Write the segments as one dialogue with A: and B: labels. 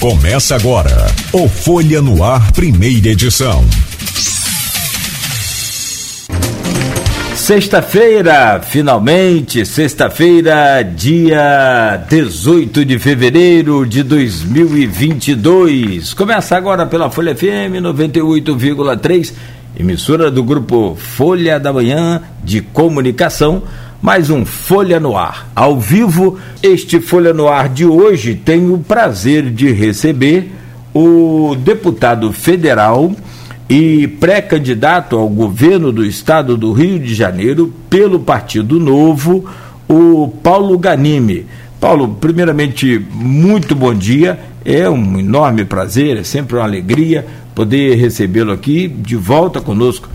A: Começa agora o Folha no Ar, primeira edição.
B: Sexta-feira, finalmente, sexta-feira, dia 18 de fevereiro de 2022. Começa agora pela Folha FM 98,3, emissora do grupo Folha da Manhã de Comunicação mais um Folha no Ar. Ao vivo, este Folha no Ar de hoje tem o prazer de receber o deputado federal e pré-candidato ao governo do estado do Rio de Janeiro pelo Partido Novo, o Paulo Ganime. Paulo, primeiramente, muito bom dia. É um enorme prazer, é sempre uma alegria poder recebê-lo aqui de volta conosco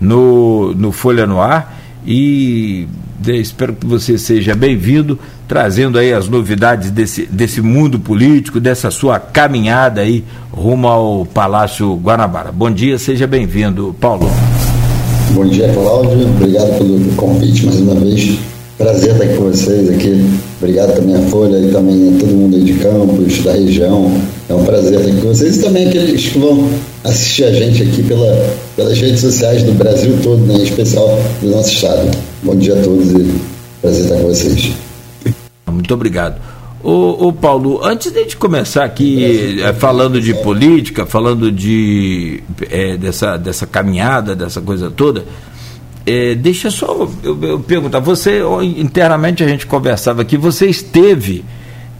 B: no, no Folha no Ar. E espero que você seja bem-vindo, trazendo aí as novidades desse, desse mundo político, dessa sua caminhada aí rumo ao Palácio Guanabara. Bom dia, seja bem-vindo, Paulo.
C: Bom dia, Cláudio. Obrigado pelo convite mais uma vez. Prazer estar aqui com vocês aqui. Obrigado também à Folha e também a todo mundo aí de Campos, da região. É um prazer estar aqui com vocês e também aqueles que vão assistir a gente aqui pela, pelas redes sociais do Brasil todo, né, em especial do nosso estado. Bom dia a todos e prazer estar com vocês.
B: Muito obrigado. Ô, ô Paulo, antes de a gente começar aqui é, falando de política, falando de é, dessa, dessa caminhada, dessa coisa toda, é, deixa só eu, eu, perguntar, você internamente a gente conversava aqui, você esteve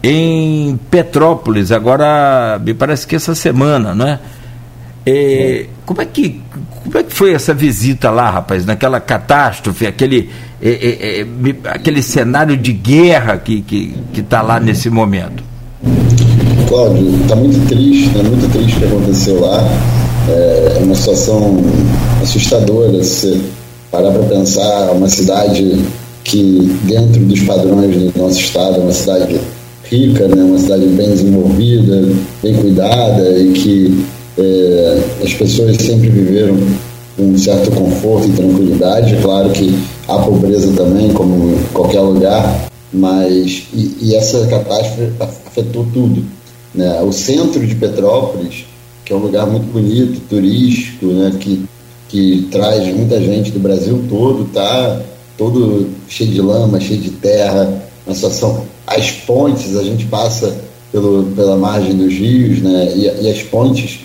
B: em Petrópolis, agora me parece que essa semana, não é? É como, é que, como é que foi essa visita lá, rapaz, naquela catástrofe, aquele, é, é, é aquele cenário de guerra que está que, que tá lá nesse momento?
C: Cláudio, está muito triste, né? muito triste o que aconteceu lá. É uma situação assustadora. Você parar para pensar, uma cidade que, dentro dos padrões do nosso estado, é uma cidade rica, né? uma cidade bem desenvolvida, bem cuidada e que é, as pessoas sempre viveram com um certo conforto e tranquilidade. Claro que há pobreza também, como em qualquer lugar, mas e, e essa catástrofe afetou tudo. Né? O centro de Petrópolis, que é um lugar muito bonito, turístico, né? que que traz muita gente do Brasil todo, tá todo cheio de lama, cheio de terra, uma situação. As pontes, a gente passa pelo, pela margem dos rios, né? E, e as pontes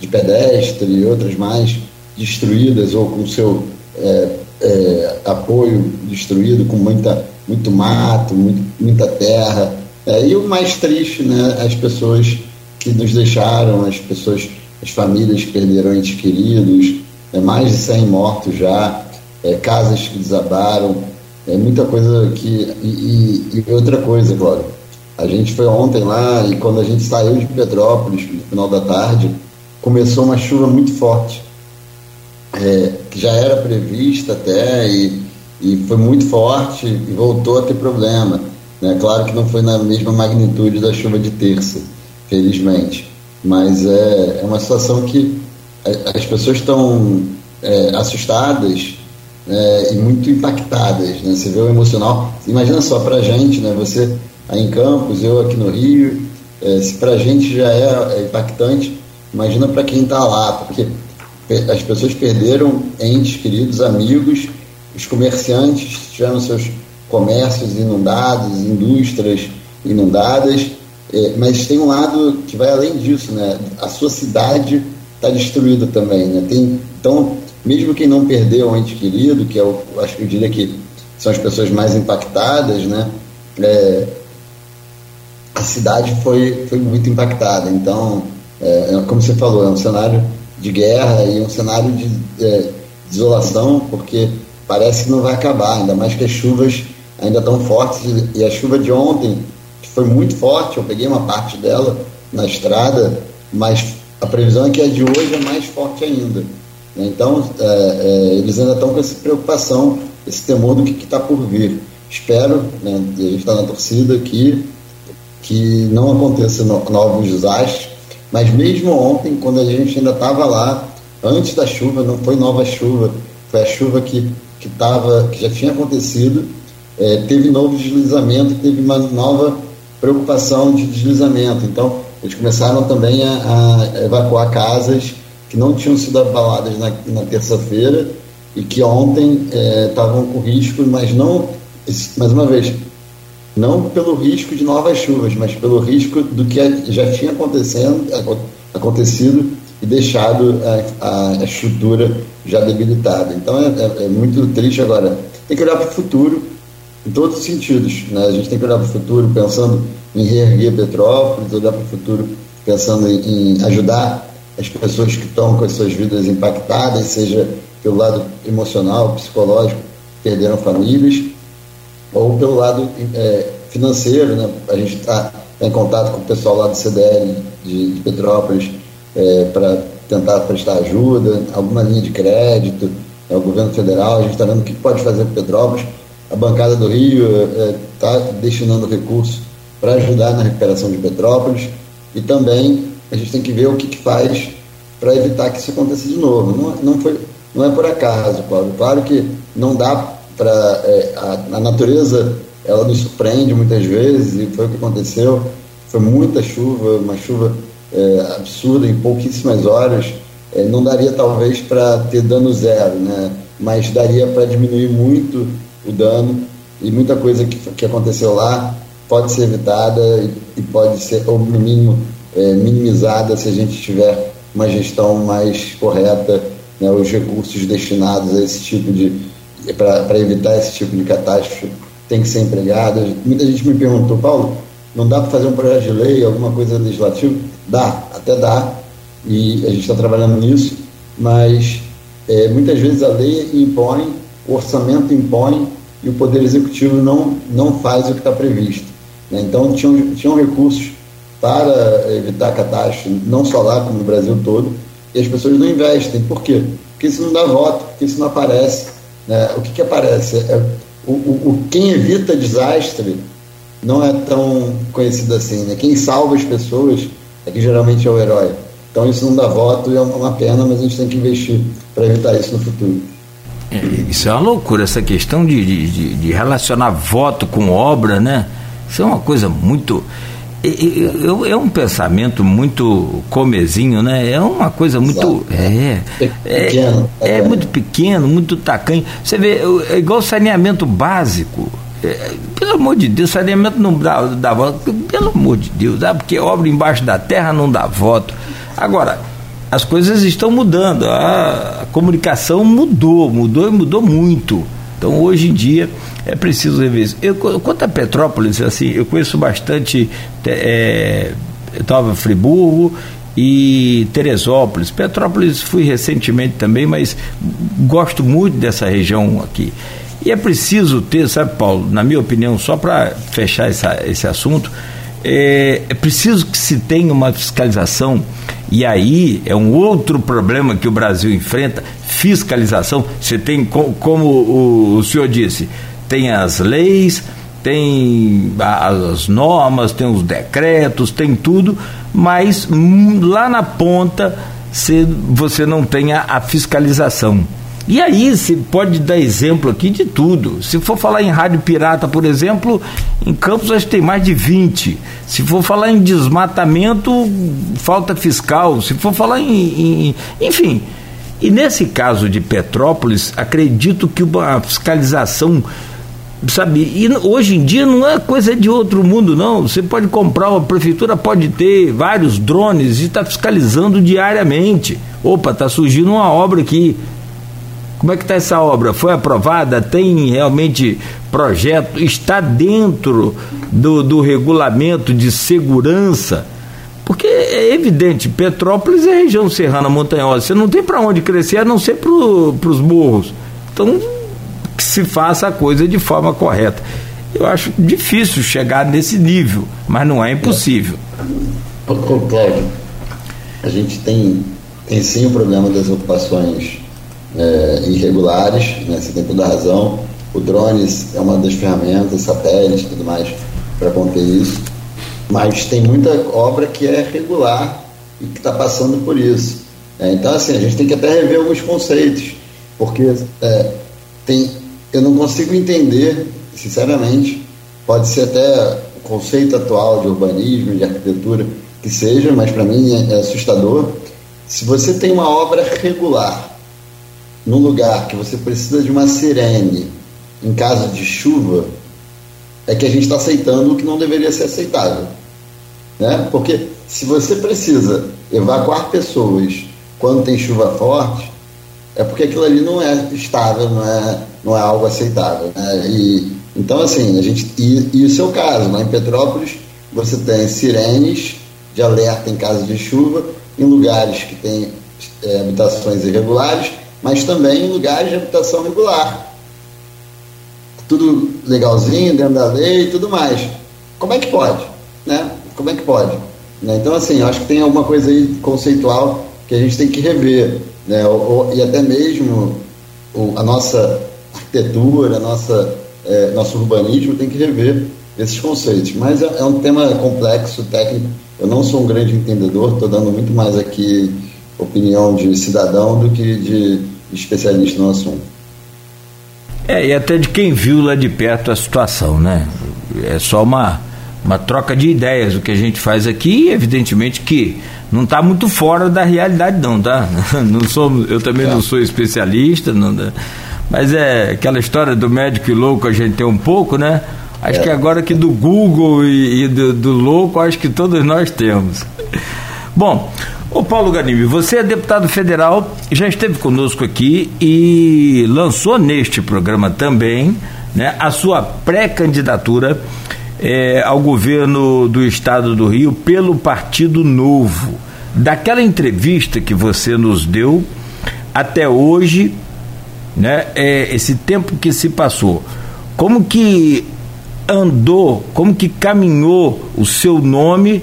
C: de pedestre e outras mais destruídas ou com seu é, é, apoio destruído, com muita, muito mato, muito, muita terra. É, e o mais triste, né? As pessoas que nos deixaram, as pessoas, as famílias que perderam entes queridos, é, mais de 100 mortos já, é, casas que desabaram, é muita coisa que. E, e, e, outra coisa, Glória. A gente foi ontem lá e quando a gente saiu de Petrópolis, no final da tarde, começou uma chuva muito forte, é, que já era prevista até e, e foi muito forte e voltou a ter problema. Né? Claro que não foi na mesma magnitude da chuva de terça, felizmente. Mas é, é uma situação que as pessoas estão é, assustadas é, e muito impactadas, né? Você vê o emocional. Imagina só para a gente, né? Você aí em Campos, eu aqui no Rio, é, se para a gente já é, é impactante, imagina para quem está lá, porque as pessoas perderam entes queridos, amigos, os comerciantes tiveram seus comércios inundados, indústrias inundadas, é, mas tem um lado que vai além disso, né? A sua cidade está destruída também. Né? Tem, então, mesmo quem não perdeu um ente querido, que é o, acho que eu diria que são as pessoas mais impactadas, né? É, a cidade foi, foi muito impactada. Então, é, é, como você falou, é um cenário de guerra e um cenário de é, desolação, porque parece que não vai acabar, ainda mais que as chuvas ainda estão fortes. E a chuva de ontem, que foi muito forte, eu peguei uma parte dela na estrada, mas a previsão é que a de hoje é mais forte ainda. Então, é, é, eles ainda estão com essa preocupação, esse temor do que está por vir. Espero, né, a gente está na torcida aqui, que não aconteça no, novos desastres, mas mesmo ontem, quando a gente ainda estava lá, antes da chuva, não foi nova chuva, foi a chuva que, que, tava, que já tinha acontecido, é, teve novo deslizamento, teve uma nova preocupação de deslizamento. Então, eles começaram também a, a evacuar casas que não tinham sido abaladas na, na terça-feira e que ontem estavam é, com risco, mas não, mais uma vez, não pelo risco de novas chuvas, mas pelo risco do que já tinha acontecendo, acontecido e deixado a, a estrutura já debilitada. Então é, é, é, muito triste agora. Tem que olhar para o futuro em todos os sentidos. Né? A gente tem que olhar para o futuro pensando em reerguer Petrópolis, olhar para o futuro pensando em, em ajudar as pessoas que estão com as suas vidas impactadas, seja pelo lado emocional, psicológico, perderam famílias, ou pelo lado é, financeiro, né? A gente está tá em contato com o pessoal lá do CDL de, de Petrópolis é, para tentar prestar ajuda, alguma linha de crédito, é, o governo federal, a gente está vendo o que pode fazer para Petrópolis. A bancada do Rio está é, destinando recursos para ajudar na recuperação de Petrópolis e também a gente tem que ver o que, que faz para evitar que isso aconteça de novo. Não, não, foi, não é por acaso, Paulo. Claro que não dá para. É, a, a, natureza ela nos surpreende muitas vezes, e foi o que aconteceu. Foi muita chuva, uma chuva é, absurda em pouquíssimas horas. É, não daria talvez para ter dano zero, né? mas daria para diminuir muito o dano e muita coisa que, que aconteceu lá pode ser evitada e, e pode ser, ou no mínimo, é, minimizada se a gente tiver uma gestão mais correta, né, os recursos destinados a esse tipo de. Para evitar esse tipo de catástrofe tem que ser empregado. Muita gente me perguntou, Paulo, não dá para fazer um projeto de lei, alguma coisa legislativa? Dá, até dá, e a gente está trabalhando nisso, mas é, muitas vezes a lei impõe, o orçamento impõe e o Poder Executivo não, não faz o que está previsto. Né? Então, tinham, tinham recursos para evitar catástrofe, não só lá, como no Brasil todo, e as pessoas não investem. Por quê? Porque isso não dá voto, porque isso não aparece. Né? O que, que aparece? É, o, o, quem evita desastre não é tão conhecido assim. Né? Quem salva as pessoas é que geralmente é o herói. Então isso não dá voto e é uma pena, mas a gente tem que investir para evitar isso no futuro.
B: É, isso é uma loucura, essa questão de, de, de relacionar voto com obra, né? Isso é uma coisa muito é, é um pensamento muito comezinho, né? É uma coisa muito. É, é, é, muito pequeno, muito tacanho. Você vê, é igual saneamento básico. É, pelo amor de Deus, saneamento não dá, dá voto. Pelo amor de Deus, dá, porque obra embaixo da terra não dá voto. Agora, as coisas estão mudando. A, a comunicação mudou, mudou e mudou muito. Então, hoje em dia, é preciso rever isso. Eu, quanto a Petrópolis, assim, eu conheço bastante é, Nova Friburgo e Teresópolis. Petrópolis fui recentemente também, mas gosto muito dessa região aqui. E é preciso ter, sabe, Paulo, na minha opinião, só para fechar essa, esse assunto, é, é preciso que se tenha uma fiscalização, e aí é um outro problema que o Brasil enfrenta: fiscalização. Você tem, como o, senhor disse, tem as leis, tem as normas, tem os decretos, tem tudo, mas hum, lá na ponta você não tem a, a fiscalização. E aí se pode dar exemplo aqui de tudo. Se for falar em rádio pirata, por exemplo, em Campos acho que tem mais de 20. Se for falar em desmatamento, falta fiscal. Se for falar em, em enfim. E nesse caso de Petrópolis, acredito que uma fiscalização sabe? E hoje em dia não é coisa de outro mundo, não. Você pode comprar, a prefeitura pode ter vários drones e está fiscalizando diariamente. Opa, está surgindo uma obra aqui. Como é que está essa obra? Foi aprovada? Tem realmente projeto? Está dentro do, do regulamento de segurança? Porque é evidente, Petrópolis é região serrana montanhosa. Você não tem para onde crescer a não ser para os morros. Então que se faça a coisa de forma correta. Eu acho difícil chegar nesse nível, mas não é impossível.
C: Cláudio, a gente tem, tem sim o problema das ocupações é, irregulares, né, você tem toda a razão. O drones é uma das ferramentas, satélites e tudo mais, para conter isso. Mas tem muita obra que é regular e que está passando por isso. É, então, assim, a gente tem que até rever alguns conceitos, porque é, tem eu não consigo entender, sinceramente, pode ser até o conceito atual de urbanismo, de arquitetura, que seja, mas para mim é, é assustador. Se você tem uma obra regular num lugar que você precisa de uma sirene em caso de chuva, é que a gente está aceitando o que não deveria ser aceitável. Né? Porque se você precisa evacuar pessoas quando tem chuva forte, é porque aquilo ali não é estável, não é, não é algo aceitável. Né? E, então, assim, a gente. E, e o seu caso, lá em Petrópolis, você tem sirenes de alerta em caso de chuva, em lugares que tem é, habitações irregulares, mas também em lugares de habitação regular. Tudo legalzinho, dentro da lei e tudo mais. Como é que pode? Né? Como é que pode? Né? Então, assim, acho que tem alguma coisa aí conceitual que a gente tem que rever. Né? Ou, e até mesmo o, a nossa arquitetura, a nossa, é, nosso urbanismo tem que rever esses conceitos. Mas é, é um tema complexo, técnico. Eu não sou um grande entendedor, estou dando muito mais aqui opinião de cidadão do que de especialista no assunto.
B: É, e até de quem viu lá de perto a situação, né? É só uma, uma troca de ideias o que a gente faz aqui, evidentemente que não está muito fora da realidade não, tá? Não sou, eu também é. não sou especialista, não, mas é aquela história do médico e louco a gente tem um pouco, né? Acho é. que agora que do Google e, e do, do, louco, acho que todos nós temos. Bom, o Paulo Ganime, você é deputado federal, já esteve conosco aqui e lançou neste programa também né, a sua pré-candidatura é, ao governo do estado do Rio pelo Partido Novo. Daquela entrevista que você nos deu até hoje, né, é, esse tempo que se passou, como que andou, como que caminhou o seu nome,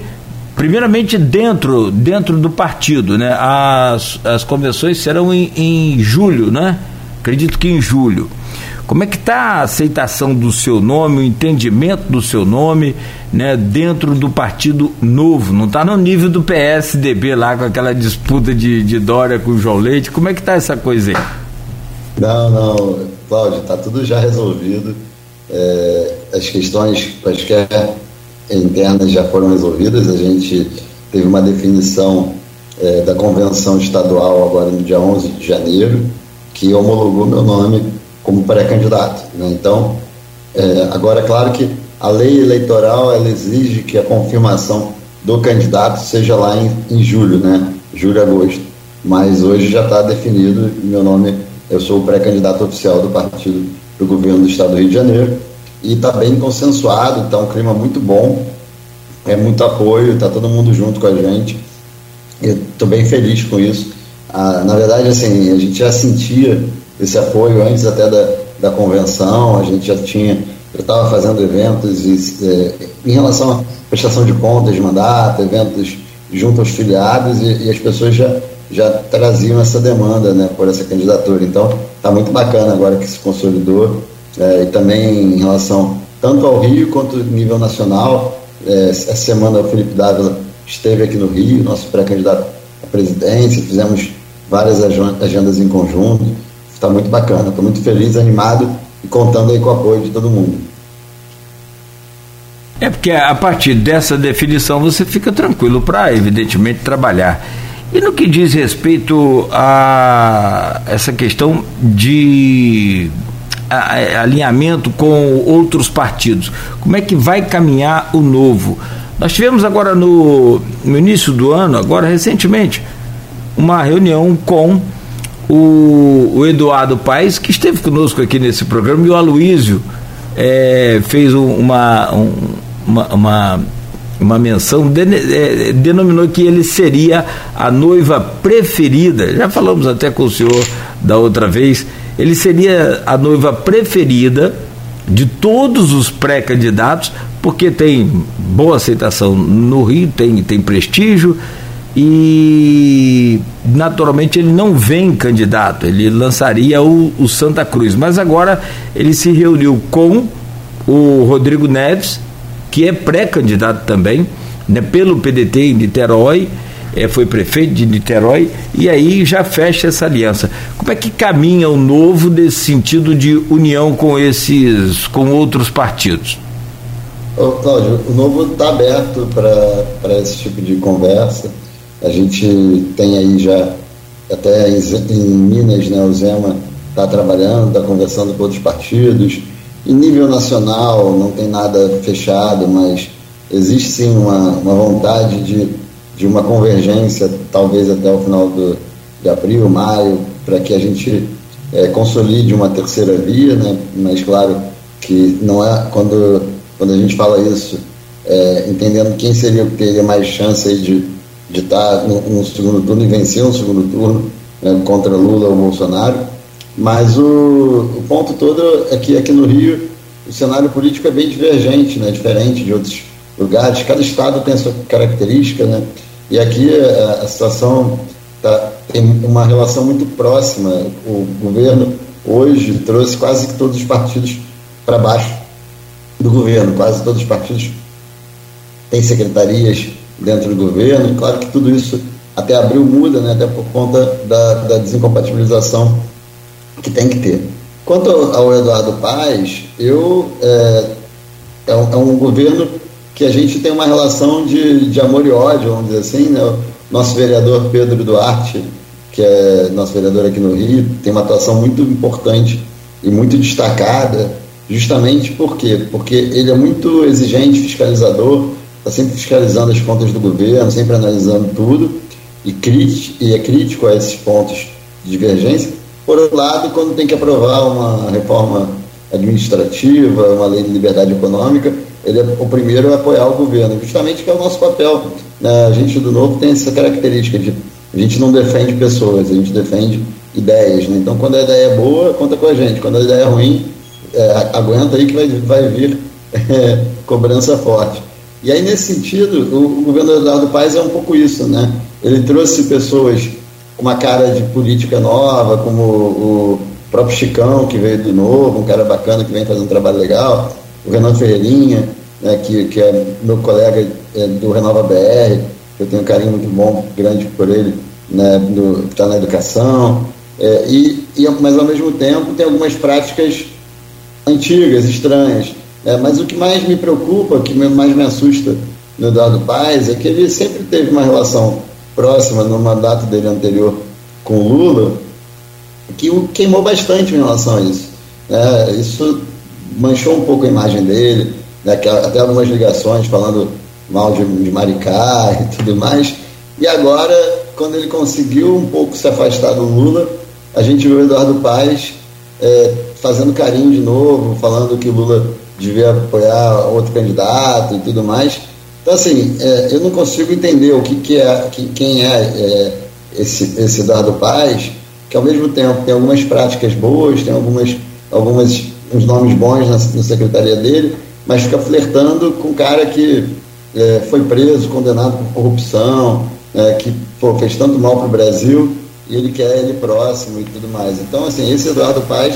B: primeiramente dentro, dentro do partido, né? As, as convenções serão em, em julho, né? Acredito que em julho. Como é que está a aceitação do seu nome, o entendimento do seu nome, né, dentro do Partido Novo? Não está no nível do PSDB lá com aquela disputa de, de Dória com o João Leite. Como é que está essa coisa aí?
C: Não, não, Cláudio, está tudo já resolvido. É, as questões quaisquer internas já foram resolvidas. A gente teve uma definição é, da convenção estadual agora no dia 11 de janeiro, que homologou meu nome como pré-candidato. Né? Então, é, agora é claro que a lei eleitoral ela exige que a confirmação do candidato seja lá em, em julho, né? Julho, agosto. Mas hoje já está definido meu nome, eu sou o pré-candidato oficial do partido do governo do estado do Rio de Janeiro e está bem consensuado, está um clima muito bom, é muito apoio, está todo mundo junto com a gente. Estou bem feliz com isso. Ah, na verdade, assim, a gente já sentia esse apoio antes até da, da convenção, a gente já tinha, estava fazendo eventos e, é, em relação à prestação de contas de mandato, eventos junto aos filiados e, e as pessoas já, já traziam essa demanda né, por essa candidatura. Então, está muito bacana agora que se consolidou é, e também em relação tanto ao Rio quanto nível nacional. É, essa semana o Felipe Dávila esteve aqui no Rio, nosso pré-candidato à presidência, fizemos várias agendas em conjunto está muito bacana. Estou muito feliz, animado e contando aí com o apoio de todo mundo.
B: É porque a partir dessa definição você fica tranquilo para, evidentemente, trabalhar. E no que diz respeito a essa questão de alinhamento com outros partidos, como é que vai caminhar o novo? Nós tivemos agora no, no início do ano, agora recentemente, uma reunião com o, o Eduardo Paes, que esteve conosco aqui nesse programa, e o Aloísio é, fez uma, um, uma, uma, uma, menção, é, denominou que ele seria a noiva preferida. Já falamos até com o senhor da outra vez. Ele seria a noiva preferida de todos os pré-candidatos, porque tem boa aceitação no Rio, tem, tem prestígio e naturalmente ele não vem candidato, ele lançaria o, o, Santa Cruz, mas agora ele se reuniu com o Rodrigo Neves, que é pré-candidato também, né, pelo PDT em Niterói, é, foi prefeito de Niterói, e aí já fecha essa aliança. Como é que caminha o novo nesse sentido de união com esses, com outros partidos?
C: Ô, Cláudio, o Novo está aberto para esse tipo de conversa. A gente tem aí já, até em, Minas, né, o Zema está trabalhando, está conversando com outros partidos. Em nível nacional, não tem nada fechado, mas existe sim uma, uma vontade de, de uma convergência, talvez até o final do, de abril, maio, para que a gente é, consolide uma terceira via, né? mas claro que não é quando, quando a gente fala isso, é, entendendo quem seria que teria mais chance de, de estar no, no segundo turno e vencer um segundo turno né, contra Lula ou Bolsonaro, mas o, o ponto todo é que aqui no Rio o cenário político é bem divergente, né, diferente de outros lugares, cada estado tem a sua característica, né, e aqui a, a situação tá, tem uma relação muito próxima. O governo hoje trouxe quase que todos os partidos para baixo do governo, quase todos os partidos têm secretarias dentro do governo. Claro que tudo isso até abril muda, né, até por conta da, da desincompatibilização que tem que ter. Quanto ao Eduardo Paes, eu é, é, um, é um governo que a gente tem uma relação de, de amor e ódio, vamos dizer assim, né? Nosso vereador Pedro Duarte, que é nosso vereador aqui no Rio, tem uma atuação muito importante e muito destacada, justamente por quê? Porque ele é muito exigente, fiscalizador, está sempre fiscalizando as contas do governo, sempre analisando tudo, e, crítico, e é crítico a esses pontos de divergência. Por outro lado, quando tem que aprovar uma reforma administrativa, uma lei de liberdade econômica, ele é o primeiro a apoiar o governo, justamente que é o nosso papel. Né? A gente do Novo tem essa característica de a gente não defende pessoas, a gente defende ideias. Né? Então, quando a ideia é boa, conta com a gente. Quando a ideia é ruim, é, aguenta aí que vai, vai vir é, cobrança forte. E aí, nesse sentido, o, governo Eduardo Paes é um pouco isso, né? Ele trouxe pessoas com uma cara de política nova, como o próprio Chicão, que veio do novo, um cara bacana que vem fazendo um trabalho legal, o Renan Ferreirinha, né, que, que é meu colega é, do Renova BR, eu tenho um carinho muito bom, grande por ele, né, que está na educação, é, e, e, mas ao mesmo tempo tem algumas práticas antigas, estranhas. É, mas o que mais me preocupa, o que mais me assusta no Eduardo Paes é que ele sempre teve uma relação próxima no mandato dele anterior com o Lula, que o queimou bastante em relação a isso. É, isso manchou um pouco a imagem dele, né, até algumas ligações falando mal de, de Maricá e tudo mais. E agora, quando ele conseguiu um pouco se afastar do Lula, a gente viu o Eduardo Paes é, fazendo carinho de novo, falando que Lula devia apoiar outro candidato e tudo mais. Então, assim, é, eu não consigo entender o que, que é, que, quem é, é, esse, esse Eduardo Paes, que ao mesmo tempo tem algumas práticas boas, tem algumas, algumas uns nomes bons na, na secretaria dele, mas fica flertando com um cara que é, foi preso, condenado por corrupção, é, que pô, fez tanto mal para o Brasil e ele quer ele próximo e tudo mais. Então, assim, esse Eduardo Paz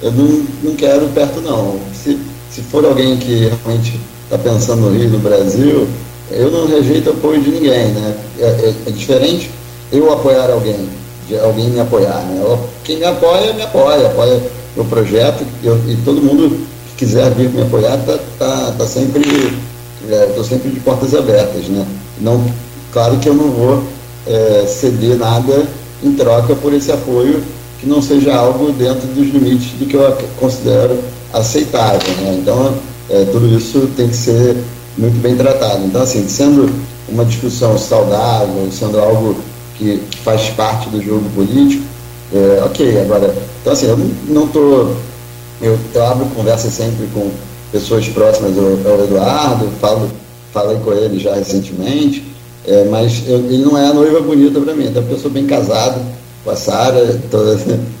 C: eu não, não quero perto, não. Se, se for alguém que realmente está pensando no Rio, no Brasil, eu não rejeito apoio de ninguém, né? É, é, é diferente eu apoiar alguém, alguém me apoiar, né? Quem me apoia, me apoia, apoia meu projeto eu, e todo mundo que quiser vir me apoiar está tá, tá sempre estou é, sempre de portas abertas, né? Não, claro que eu não vou é, ceder nada em troca por esse apoio que não seja algo dentro dos limites do que eu considero aceitável, né? Então, é, tudo isso tem que ser muito bem tratado. Então, assim, sendo uma discussão saudável, sendo algo que, faz parte do jogo político, é, ok. Agora, então, assim, eu não estou. Eu, eu abro conversa sempre com pessoas próximas ao, ao Eduardo, falo, falei com ele já recentemente, é, mas eu, ele não é a noiva bonita para mim, até porque eu sou bem casado Sara,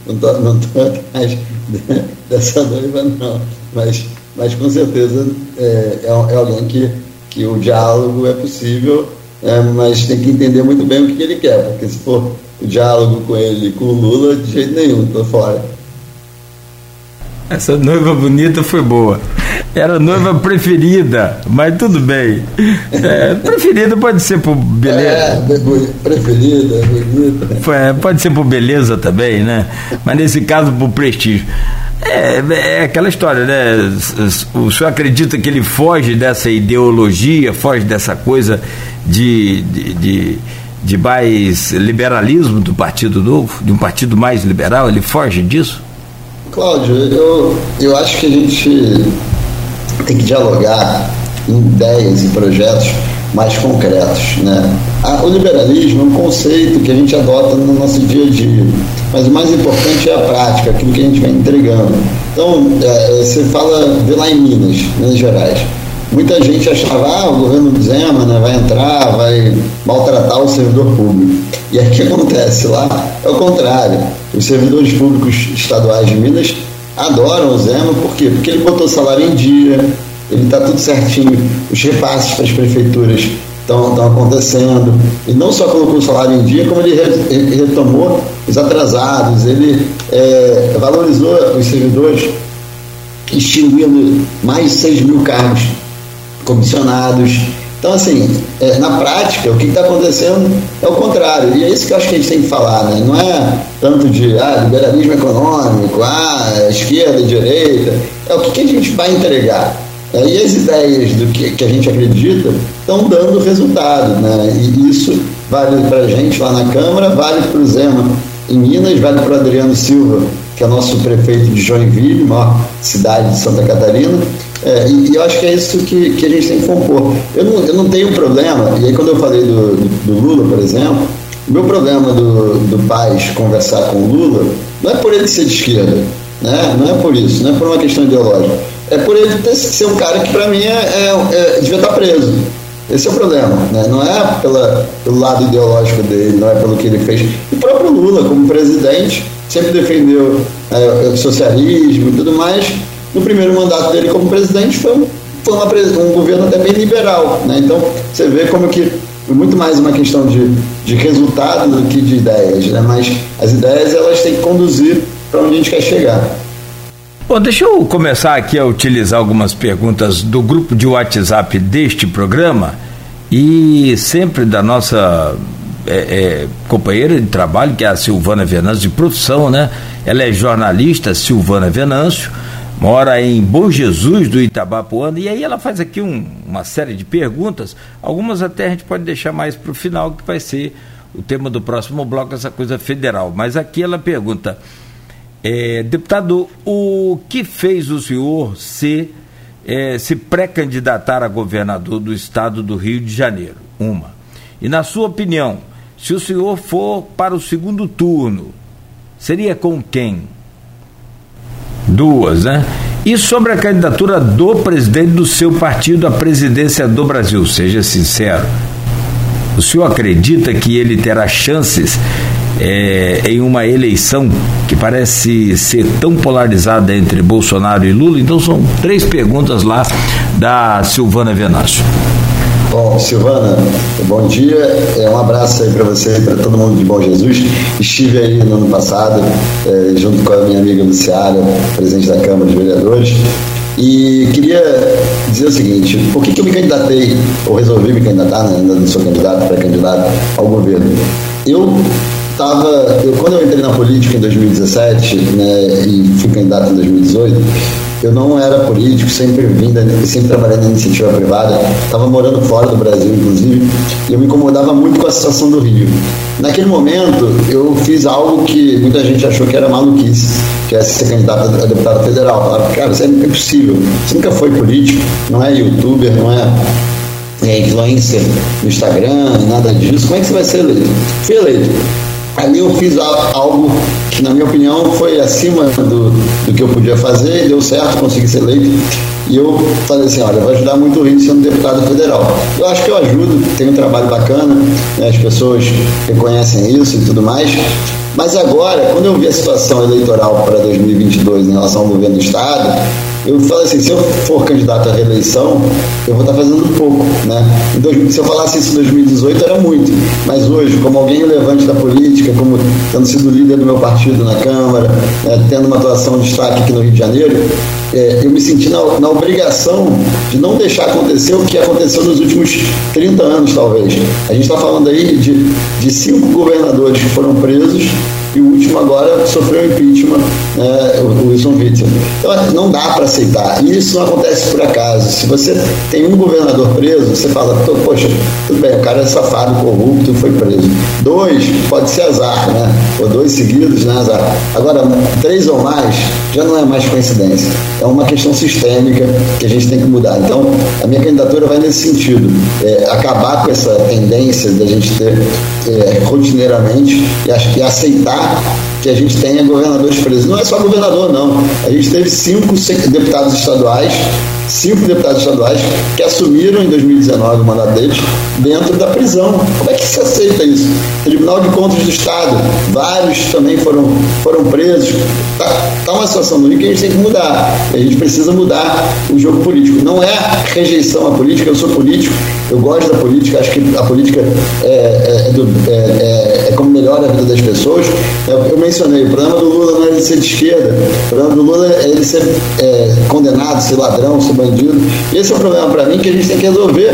C: não estou atrás dessa noiva não, mas, mas com certeza é, é, é alguém que, que o diálogo é possível, é, mas tem que entender muito bem o que, que ele quer, porque se for o diálogo com ele com o Lula, de jeito nenhum, estou fora.
B: Essa noiva bonita foi boa. Era noiva preferida, mas tudo bem. É, preferida pode ser por beleza. É,
C: preferida, bonita.
B: É, pode ser por beleza também, né? Mas nesse caso por prestígio. É, é aquela história, né? O senhor acredita que ele foge dessa ideologia, foge dessa coisa de, de, de, de mais liberalismo do Partido Novo, de um partido mais liberal? Ele foge disso?
C: Cláudio, eu, eu acho que a gente tem que dialogar em ideias e projetos mais concretos. Né? o liberalismo é um conceito que a gente adota no nosso dia a dia, mas o mais importante é a prática, aquilo que a gente vem entregando. Então, é, você fala, vê lá em Minas, Minas Gerais. Muita gente achava, ah, o governo do Zema né, vai entrar, vai maltratar o servidor público. E o que acontece lá? É o contrário. Os servidores públicos estaduais de Minas adoram o Zema, por quê? Porque ele botou salário em dia, ele está tudo certinho, os repasses para as prefeituras estão acontecendo. E não só colocou o salário em dia, como ele retomou os atrasados, ele é, valorizou os servidores, extinguindo mais de 6 mil cargos comissionados. Então, assim, é, na prática, o que está acontecendo é o contrário. E é isso que eu acho que a gente tem que falar, né? Não é tanto de ah, liberalismo econômico, ah, esquerda, direita. É o que, que a gente vai entregar. É, e as ideias do que, que a gente acredita estão dando resultado, né? E isso vale para a gente lá na Câmara, vale para o Zema em Minas, vale para o Adriano Silva, que é nosso prefeito de Joinville, maior cidade de Santa Catarina. É, e, e, eu acho que é isso que, que a gente tem que compor. Eu não, eu não tenho problema, e aí quando eu falei do, do, do Lula, por exemplo, o meu problema do, do Paz conversar com o Lula não é por ele ser de esquerda, né? não é por isso, não é por uma questão ideológica é por ele ter, ser um cara que para mim é, é, é, devia estar preso. Esse é o problema, né? não é pela, pelo lado ideológico dele, não é pelo que ele fez. O próprio Lula, como presidente, sempre defendeu é, o socialismo e tudo mais. No primeiro mandato dele como presidente foi um, foi uma, um governo até bem liberal. Né? Então você vê como que é muito mais uma questão de, de resultado do que de ideias, né? mas as ideias elas têm que conduzir para onde a gente quer chegar.
B: Bom, deixa eu começar aqui a utilizar algumas perguntas do grupo de WhatsApp deste programa e sempre da nossa é, é, companheira de trabalho, que é a Silvana Venâncio, de profissão, né? Ela é jornalista, Silvana Venâncio, mora em Bom Jesus do Itabapuana, e aí ela faz aqui um, uma série de perguntas, algumas até a gente pode deixar mais para o final, que vai ser o tema do próximo bloco, essa coisa federal. Mas aqui ela pergunta. É, deputado, o que fez o senhor se, é, se pré-candidatar a governador do estado do Rio de Janeiro? Uma. E na sua opinião, se o senhor for para o segundo turno, seria com quem? Duas, né? E sobre a candidatura do presidente do seu partido à presidência do Brasil, seja sincero, o senhor acredita que ele terá chances é, em uma eleição que parece ser tão polarizada entre Bolsonaro e Lula? Então são três perguntas lá da Silvana Venâncio.
C: Bom, Silvana, bom dia. É, um abraço aí para você e para todo mundo de Bom Jesus. Estive aí no ano passado, é, junto com a minha amiga Luciana, presidente da Câmara de Vereadores, e queria dizer o seguinte: por que, que eu me candidatei, ou resolvi me candidatar, né, ainda não sou candidato, pré-candidato ao governo? Eu estava. Eu, quando eu entrei na política em 2017 né, e fui candidato em 2018, eu não era político, sempre vim, sempre trabalhei na iniciativa privada, estava morando fora do Brasil, inclusive, e eu me incomodava muito com a situação do Rio. Naquele momento, eu fiz algo que muita gente achou que era maluquice, que é ser candidato a deputado federal. Falaram, cara, isso é impossível. Você nunca foi político, não é youtuber, não é é, influencer no Instagram, nada disso, como é que você vai ser eleito? Fui eleito. Ali eu fiz algo que, na minha opinião, foi acima do, do que eu podia fazer, deu certo, consegui ser eleito. E eu falei assim: olha, vai ajudar muito o Rio sendo deputado federal. Eu acho que eu ajudo, tenho um trabalho bacana, né, as pessoas reconhecem isso e tudo mais. Mas agora, quando eu vi a situação eleitoral para 2022 em relação ao governo do Estado, eu falo assim, se eu for candidato à reeleição, eu vou estar fazendo pouco, né? se eu falasse isso em 2018 era muito, mas hoje, como alguém relevante da política, como tendo sido líder do meu partido na Câmara, né, tendo uma atuação de destaque aqui no Rio de Janeiro, é, eu me senti na, na, obrigação de não deixar acontecer o que aconteceu nos últimos 30 anos, talvez. A gente está falando aí de, de cinco governadores que foram presos e o último agora sofreu impeachment, né, o Wilson Witzel. Então não dá para aceitar. E isso não acontece por acaso. Se você tem um governador preso, você fala, poxa, tudo bem, o cara é safado, corrupto, foi preso. Dois, pode ser azar, né? Ou dois seguidos, né, azar. Agora, três ou mais, já não é mais coincidência. É uma questão sistêmica que a gente tem que mudar. Então, a minha candidatura vai nesse sentido. É, acabar com essa tendência da gente ter é, rotineiramente e aceitar que a gente tenha governadores presos. Não é só governador, não. A gente teve cinco deputados estaduais cinco deputados estaduais que assumiram em 2019 o mandato deles dentro da prisão. Como é que se aceita isso? Tribunal de Contas do Estado, vários também foram, foram presos. Está tá uma situação no Rio que a gente tem que mudar. A gente precisa mudar o jogo político. Não é rejeição à política, eu sou político, eu gosto da política, acho que a política é, é, é é, é, é como melhora a vida das pessoas. Eu, mencionei, o problema do Lula não é ele ser de esquerda, o problema do Lula é ele ser é, condenado, ser ladrão, ser bandido. Esse é o problema para mim que a gente tem que resolver.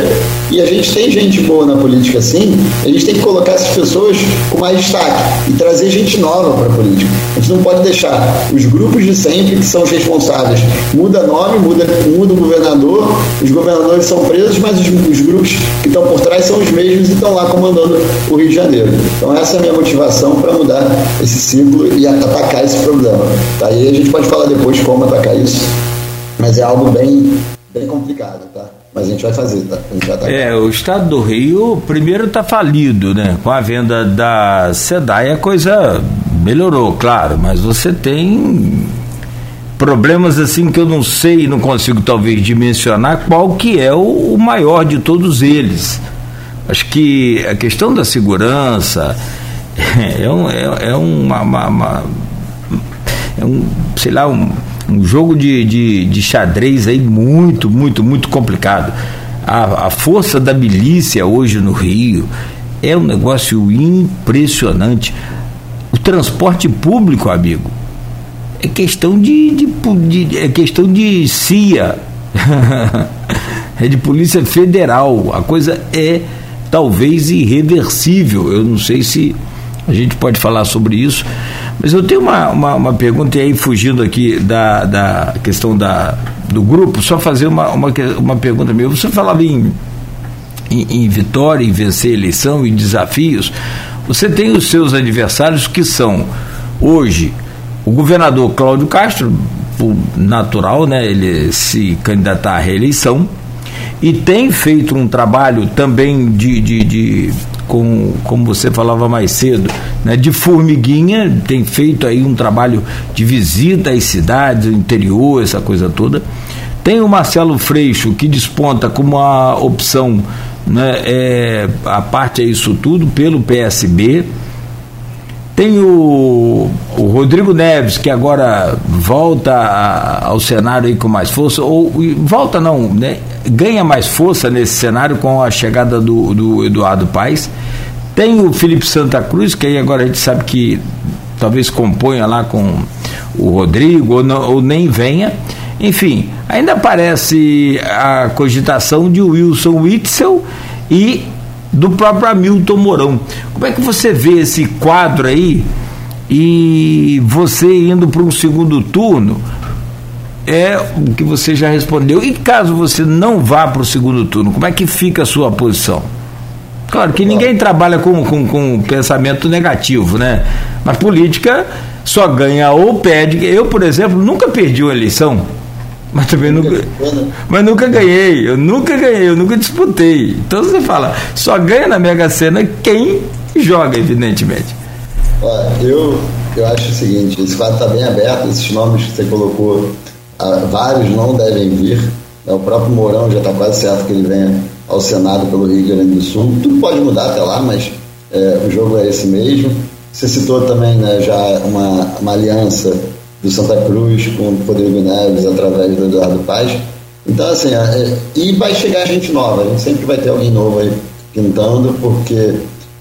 C: E a gente tem gente boa na política sim, a gente tem que colocar essas pessoas com mais destaque e trazer gente nova para a política. A gente não pode deixar os grupos de sempre que são os responsáveis. Muda nome, muda, muda o governador, os governadores são presos, mas os, os grupos que estão por trás são os mesmos e estão lá comandando o Rio de Janeiro. Então essa é a minha motivação para mudar esse ciclo e atacar esse problema. Tá? E a gente pode falar depois como atacar isso mas é algo bem, bem complicado, tá? Mas a gente vai fazer, tá? A gente vai
B: tá é, o estado do Rio, primeiro está falido, né? Com a venda da SEDAI a coisa melhorou, claro, mas você tem problemas assim que eu não sei, não consigo talvez dimensionar qual que é o, o maior de todos eles. Acho que a questão da segurança é, um, é, é uma, uma, uma é um, sei lá, um um jogo de, de, de xadrez aí muito, muito, muito complicado. A, a força da milícia hoje no Rio é um negócio impressionante. O transporte público, amigo, é questão de, de, de é questão de CIA, é de Polícia Federal. A coisa é talvez irreversível. Eu não sei se a gente pode falar sobre isso, mas eu tenho uma, uma, uma pergunta, e aí fugindo aqui da, da questão da, do grupo, só fazer uma, uma, uma pergunta minha. Você falava em, em, em vitória, em vencer a eleição, em desafios. Você tem os seus adversários que são, hoje, o governador Cláudio Castro, natural, né, ele se candidatar à reeleição, e tem feito um trabalho também de, de, de com, como você falava mais cedo, né, de formiguinha, tem feito aí um trabalho de visita às cidades, interior, essa coisa toda. Tem o Marcelo Freixo, que desponta como uma opção, né, é, a parte é isso tudo, pelo PSB. Tem o, o Rodrigo Neves, que agora volta a, ao cenário aí com mais força, ou volta não, né? Ganha mais força nesse cenário com a chegada do, do Eduardo Paes. Tem o Felipe Santa Cruz, que aí agora a gente sabe que talvez componha lá com o Rodrigo, ou, não, ou nem venha. Enfim, ainda aparece a cogitação de Wilson Witzel e do próprio Hamilton Mourão. Como é que você vê esse quadro aí e você indo para um segundo turno? É o que você já respondeu. E caso você não vá para o segundo turno, como é que fica a sua posição? Claro que ninguém trabalha com, com, com pensamento negativo, né? Mas política só ganha ou perde. Eu, por exemplo, nunca perdi uma eleição mas também nunca, nunca mas nunca ganhei, eu nunca ganhei, eu nunca disputei. Então você fala, só ganha na Mega Sena quem joga, evidentemente.
C: Olha, eu, eu acho o seguinte, esse quadro está bem aberto, esses nomes que você colocou, vários não devem vir. Né? O próprio Mourão já está quase certo que ele venha ao Senado pelo Rio Grande do Sul. Tudo pode mudar até lá, mas é, o jogo é esse mesmo. Você citou também né, já uma, uma aliança do Santa Cruz com o Rodrigo Neves através do Eduardo Paz. Então, assim, é, e vai chegar gente nova, a gente sempre vai ter alguém novo aí pintando, porque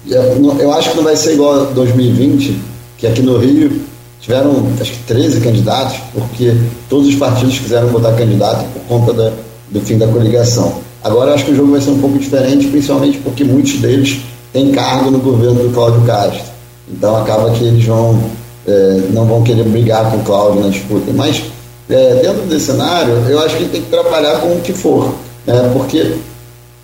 C: eu, eu acho que não vai ser igual a 2020, que aqui no Rio tiveram acho que 13 candidatos, porque todos os partidos quiseram botar candidato por conta da, do fim da coligação. Agora acho que o jogo vai ser um pouco diferente, principalmente porque muitos deles têm cargo no governo do Cláudio Castro. Então acaba que eles vão é, não vão querer brigar com o Cláudio na disputa. Mas é, dentro desse cenário, eu acho que tem que trabalhar com o que for. Né? Porque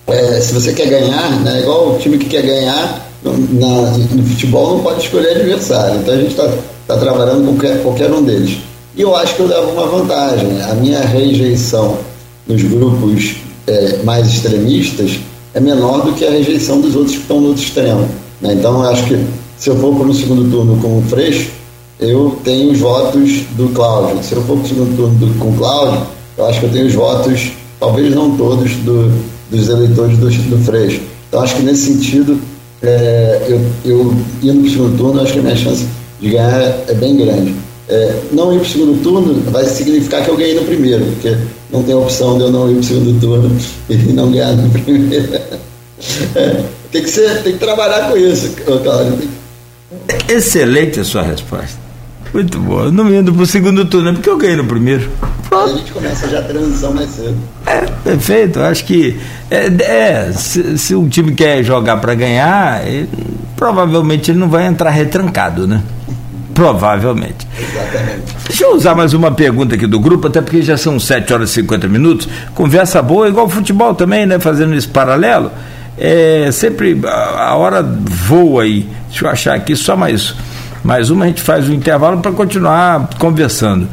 C: é, se você quer ganhar, né, igual o time que quer ganhar, na, no futebol não pode escolher adversário. Então a gente está tá trabalhando com qualquer, qualquer um deles. E eu acho que eu levo uma vantagem. A minha rejeição nos grupos é, mais extremistas é menor do que a rejeição dos outros que estão no outro extremo. Né? Então eu acho que se eu for para o segundo turno com o Freixo, eu tenho os votos do Cláudio. Se eu for para o segundo turno do, com o Cláudio, eu acho que eu tenho os votos, talvez não todos, do, dos eleitores do, do Freixo. Então acho que nesse sentido, é, eu, eu indo para o segundo turno, acho que a minha chance de ganhar é bem grande. É, não ir para o segundo turno vai significar que eu ganhei no primeiro, porque não tem opção de eu não ir para o segundo turno e não ganhar no primeiro. É, tem, que ser, tem que trabalhar com isso, Cláudio.
B: Excelente a sua resposta. Muito boa. Não indo pro segundo turno, é porque eu ganhei no primeiro.
C: Pronto. A gente começa já a transição mais cedo.
B: É, perfeito. Acho que é, é se, se um time quer jogar para ganhar, ele, provavelmente ele não vai entrar retrancado, né? Provavelmente.
C: Exatamente.
B: Deixa eu usar mais uma pergunta aqui do grupo, até porque já são 7 horas e 50 minutos. Conversa boa, igual futebol também, né? Fazendo esse paralelo. É, sempre a hora voa aí. Deixa eu achar aqui só mais mais uma, a gente faz um intervalo para continuar conversando.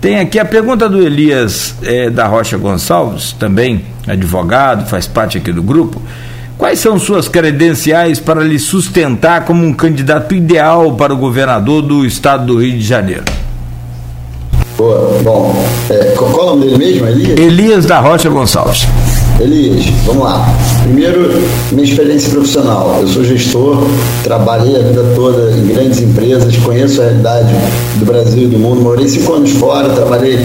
B: Tem aqui a pergunta do Elias é, da Rocha Gonçalves, também advogado, faz parte aqui do grupo. Quais são suas credenciais para lhe sustentar como um candidato ideal para o governador do estado do Rio de Janeiro?
C: Boa, bom, é, qual, qual o nome dele mesmo, Elias?
B: Elias da Rocha Gonçalves.
C: Elias, vamos lá. Primeiro, minha experiência profissional. Eu sou gestor, trabalhei a vida toda em grandes empresas, conheço a realidade do Brasil e do mundo. Morei cinco anos fora, trabalhei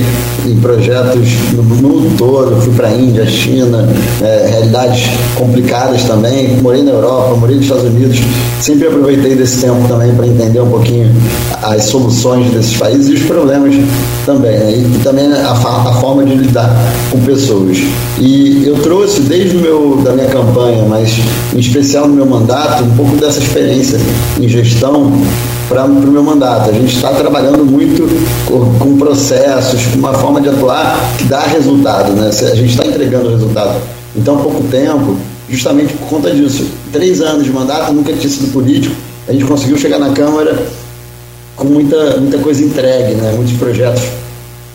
C: em projetos no mundo todo, fui para a Índia, China, é, realidades complicadas também. Morei na Europa, morei nos Estados Unidos. Sempre aproveitei desse tempo também para entender um pouquinho as soluções desses países e os problemas também. Né? E, também a, a forma de lidar com pessoas. E eu trouxe desde meu, da minha campanha, mas em especial no meu mandato, um pouco dessa experiência em gestão para o meu mandato. A gente está trabalhando muito com, com, processos, com uma forma de atuar que dá resultado, né? A gente está entregando resultado em tão pouco tempo, justamente por conta disso. Três anos de mandato, nunca tinha sido político, a gente conseguiu chegar na Câmara com muita, muita coisa entregue, né? muitos projetos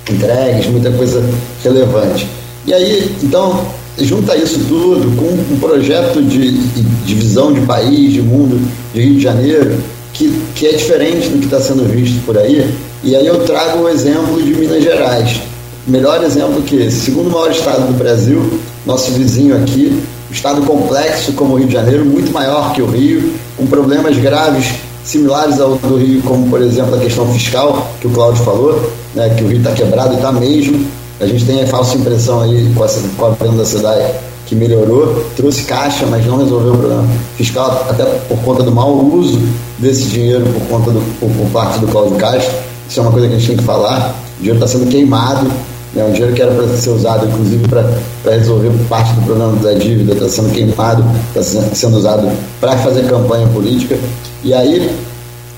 C: entregues, muita coisa relevante. E aí, então, junta isso tudo com um projeto de, de visão de país, de mundo, de Rio de Janeiro, que, que é diferente do que está sendo visto por aí. E aí eu trago o exemplo de Minas Gerais. Melhor exemplo que esse. Segundo maior estado do Brasil, nosso vizinho aqui, estado complexo como o Rio de Janeiro, muito maior que o Rio, com problemas graves similares ao do Rio, como por exemplo a questão fiscal, que o Cláudio falou, né, que o Rio está quebrado e está mesmo. A gente tem a falsa impressão aí com a, com a venda da cidade que melhorou, trouxe caixa, mas não resolveu o problema fiscal, até por conta do mau uso desse dinheiro por conta do, por, por parte do Cláudio Castro. Isso é uma coisa que a gente tem que falar. O dinheiro está sendo queimado, né? um dinheiro que era para ser usado, inclusive, para resolver parte do problema da dívida, está sendo queimado, está sendo usado para fazer campanha política. E aí,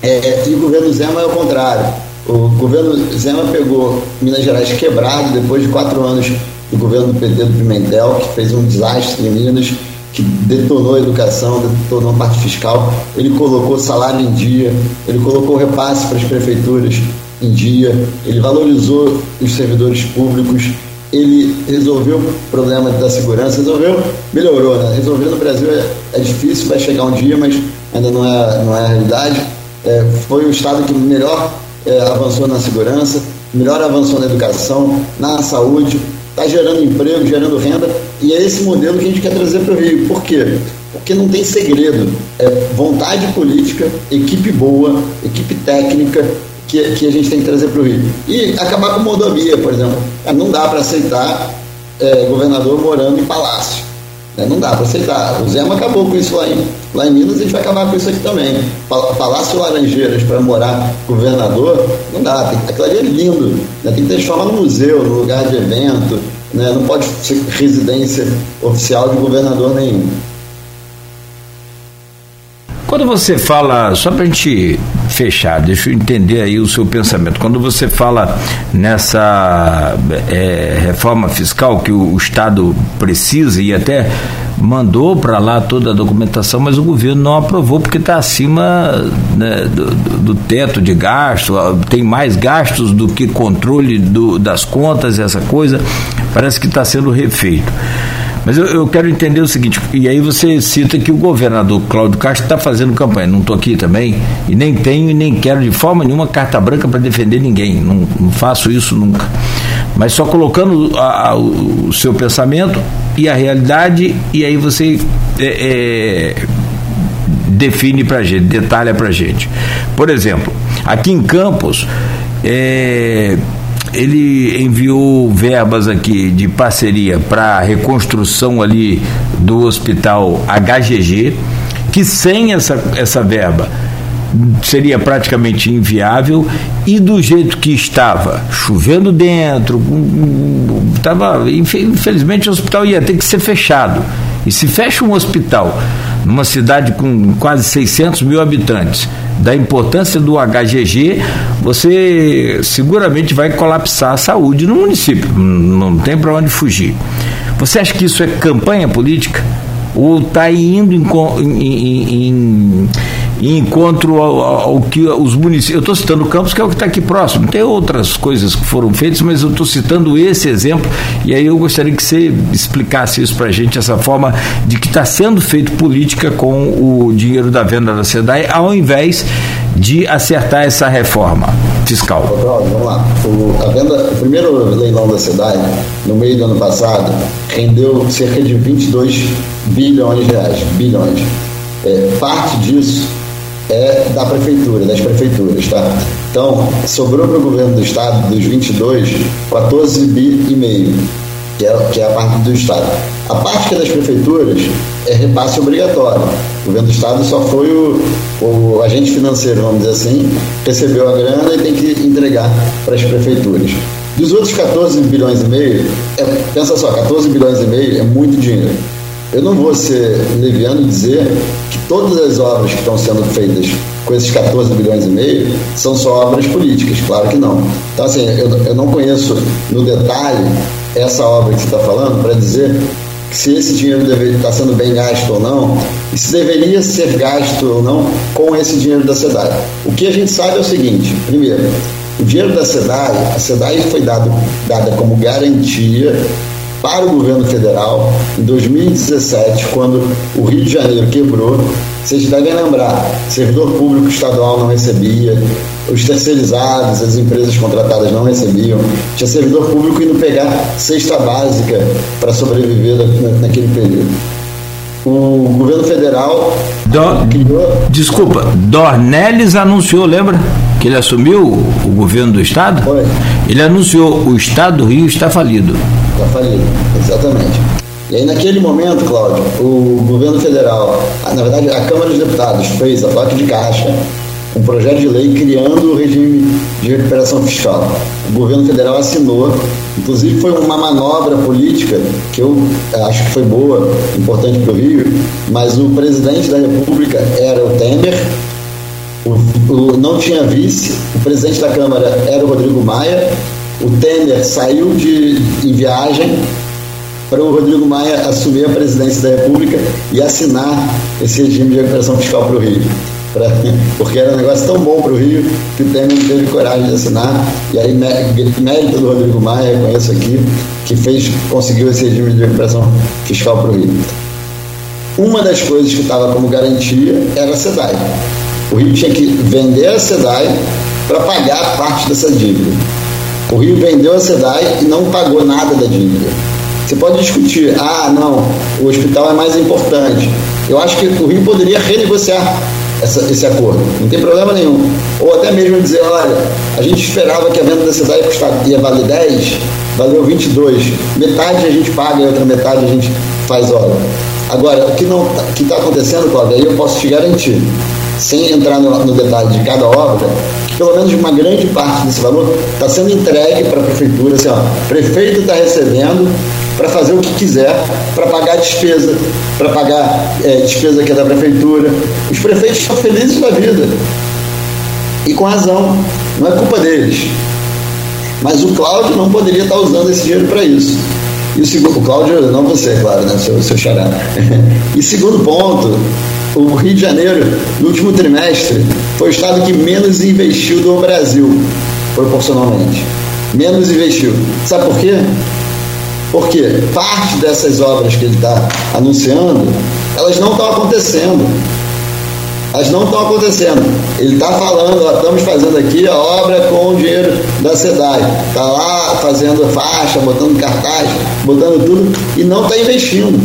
C: é, e o governo Zema é o contrário o governo Zema pegou Minas Gerais quebrado depois de quatro anos do governo do PT do Pimentel, que fez um desastre em Minas, que detonou a educação, detonou a parte fiscal. Ele colocou salário em dia, ele colocou repasse para as prefeituras em dia, ele valorizou os servidores públicos, ele resolveu o problema da segurança, resolveu, melhorou, né? Resolver no Brasil é, é difícil, vai chegar um dia, mas ainda não é, não é a realidade. É, foi o estado que melhor é, avançou na segurança, melhor avançou na educação, na saúde, está gerando emprego, gerando renda, e é esse modelo que a gente quer trazer para o Rio. Por quê? Porque não tem segredo. É vontade política, equipe boa, equipe técnica, que, que a gente tem que trazer para o Rio. E acabar com modovia, por exemplo. Não dá para aceitar é, governador morando em palácio. Né? Não dá para aceitar. O Zema acabou com isso lá em, lá em Minas e a gente vai acabar com isso aqui também. Palácio Laranjeiras para morar governador, não dá. Tem, aquilo ali é lindo. Né? Tem que transformar no museu, no lugar de evento. Né? Não pode ser residência oficial de governador nenhum.
B: Quando você fala, só para a gente fechar, deixa eu entender aí o seu pensamento. Quando você fala nessa é, reforma fiscal que o, o Estado precisa e até mandou para lá toda a documentação, mas o governo não aprovou porque está acima né, do, do, teto de gasto, tem mais gastos do que controle do, das contas, essa coisa, parece que está sendo refeito. Mas eu, eu, quero entender o seguinte, e aí você cita que o governador Cláudio Castro está fazendo campanha. Não estou aqui também, e nem tenho e nem quero de forma nenhuma carta branca para defender ninguém. Não, não, faço isso nunca. Mas só colocando a, a, o seu pensamento e a realidade, e aí você é, é, define para gente, detalha para gente. Por exemplo, aqui em Campos, é, ele enviou verbas aqui de parceria para reconstrução ali do hospital HGG, que sem essa, essa verba seria praticamente inviável e do jeito que estava, chovendo dentro, estava infelizmente o hospital ia ter que ser fechado. E se fecha um hospital numa cidade com quase 600 mil habitantes, da importância do HGG, você seguramente vai colapsar a saúde no município. Não tem para onde fugir. Você acha que isso é campanha política? Ou está indo em, em, em encontro ao, ao que os municípios. Eu estou citando Campos, que é o que está aqui próximo. Tem outras coisas que foram feitas, mas eu estou citando esse exemplo e aí eu gostaria que você explicasse isso para a gente, essa forma de que está sendo feito política com o dinheiro da venda da SEDAI, ao invés de acertar essa reforma fiscal.
C: Vamos lá. O, a venda, o primeiro leilão da SEDAI, no meio do ano passado, rendeu cerca de 22 bilhões de reais. Bilhões. É, parte disso é da prefeitura, das prefeituras, tá? Então, sobrou para o governo do estado, dos 22, 14 bi e meio, que é, que é a parte do estado. A parte que é das prefeituras é repasse obrigatório. O governo do estado só foi o, o agente financeiro, vamos dizer assim, recebeu a grana e tem que entregar para as prefeituras. Dos outros 14 bilhões e meio, é, pensa só, 14 bilhões e meio é muito dinheiro. Eu não vou ser leviano e dizer que todas as obras que estão sendo feitas com esses 14 bilhões e meio são só obras políticas, claro que não. Então, assim, eu, eu não conheço no detalhe essa obra que você está falando para dizer se esse dinheiro deve estar tá sendo bem gasto ou não, e se deveria ser gasto ou não com esse dinheiro da SEDAI. O que a gente sabe é o seguinte: primeiro, o dinheiro da SEDAI, a SEDAI foi dado, dada como garantia para o governo federal em 2017, quando o Rio de Janeiro quebrou. Vocês devem lembrar: servidor público estadual não recebia, os terceirizados, as empresas contratadas não recebiam, tinha servidor público indo pegar cesta básica para sobreviver naquele período. O governo federal
B: Do... criou. Desculpa, Dornelles anunciou, lembra? Que ele assumiu o governo do estado? Foi. Ele anunciou: o estado do Rio está falido
C: está falido, exatamente. E aí, naquele momento, Cláudio, o governo federal, na verdade, a Câmara dos Deputados fez a toque de caixa um projeto de lei criando o regime de recuperação fiscal. O governo federal assinou, inclusive foi uma manobra política que eu acho que foi boa, importante para o Rio, mas o presidente da República era o Temer, o, não tinha vice, o presidente da Câmara era o Rodrigo Maia o Temer saiu de, em viagem para o Rodrigo Maia assumir a presidência da República e assinar esse regime de recuperação fiscal para o Rio. Pra, porque era um negócio tão bom para o Rio que o Temer teve coragem de assinar. E aí, mérito do Rodrigo Maia, reconheço aqui, que fez, conseguiu esse regime de recuperação fiscal para o Rio. Uma das coisas que estava como garantia era a SEDAI. O Rio tinha que vender a SEDAI para pagar parte dessa dívida. O Rio vendeu a SEDAI e não pagou nada da dívida. Você pode discutir, ah, não, o hospital é mais importante. Eu acho que o Rio poderia renegociar essa, esse acordo, não tem problema nenhum. Ou até mesmo dizer, olha, a gente esperava que a venda da SEDAI ia valer 10, valeu 22, metade a gente paga e outra metade a gente faz obra. Agora, o que não tá, está acontecendo, Cláudio, aí eu posso te garantir, sem entrar no, no detalhe de cada obra, pelo menos uma grande parte desse valor está sendo entregue para a prefeitura, assim, ó, o prefeito está recebendo para fazer o que quiser, para pagar despesa, para pagar é, despesa que é da prefeitura. Os prefeitos estão felizes da vida. E com razão, não é culpa deles. Mas o Cláudio não poderia estar usando esse dinheiro para isso. E o segundo, o Cláudio, não você, claro, né, seu, seu xará. e segundo ponto, o Rio de Janeiro, no último trimestre, foi o estado que menos investiu do Brasil, proporcionalmente. Menos investiu. Sabe por quê? Porque parte dessas obras que ele está anunciando, elas não estão acontecendo elas não estão acontecendo. Ele está falando, ó, estamos fazendo aqui a obra com o dinheiro da SEDAI. Está lá fazendo faixa, botando cartaz, botando tudo e não está investindo.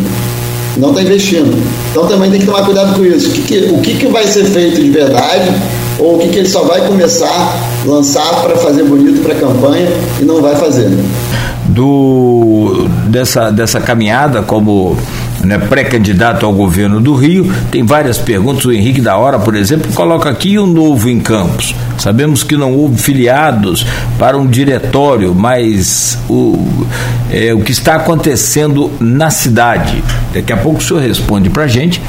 C: Não está investindo. Então também tem que tomar cuidado com isso. O que, que o que, que vai ser feito de verdade ou o que, que ele só vai começar a lançar para fazer bonito para a campanha e não vai fazer.
B: Do, dessa, dessa caminhada como né, pré-candidato ao governo do Rio. Tem várias perguntas. O Henrique da Hora, por exemplo, coloca aqui o novo em Campos. Sabemos que não houve filiados para um diretório, mas o, é, o que está acontecendo na cidade. Daqui a pouco o senhor responde para a gente.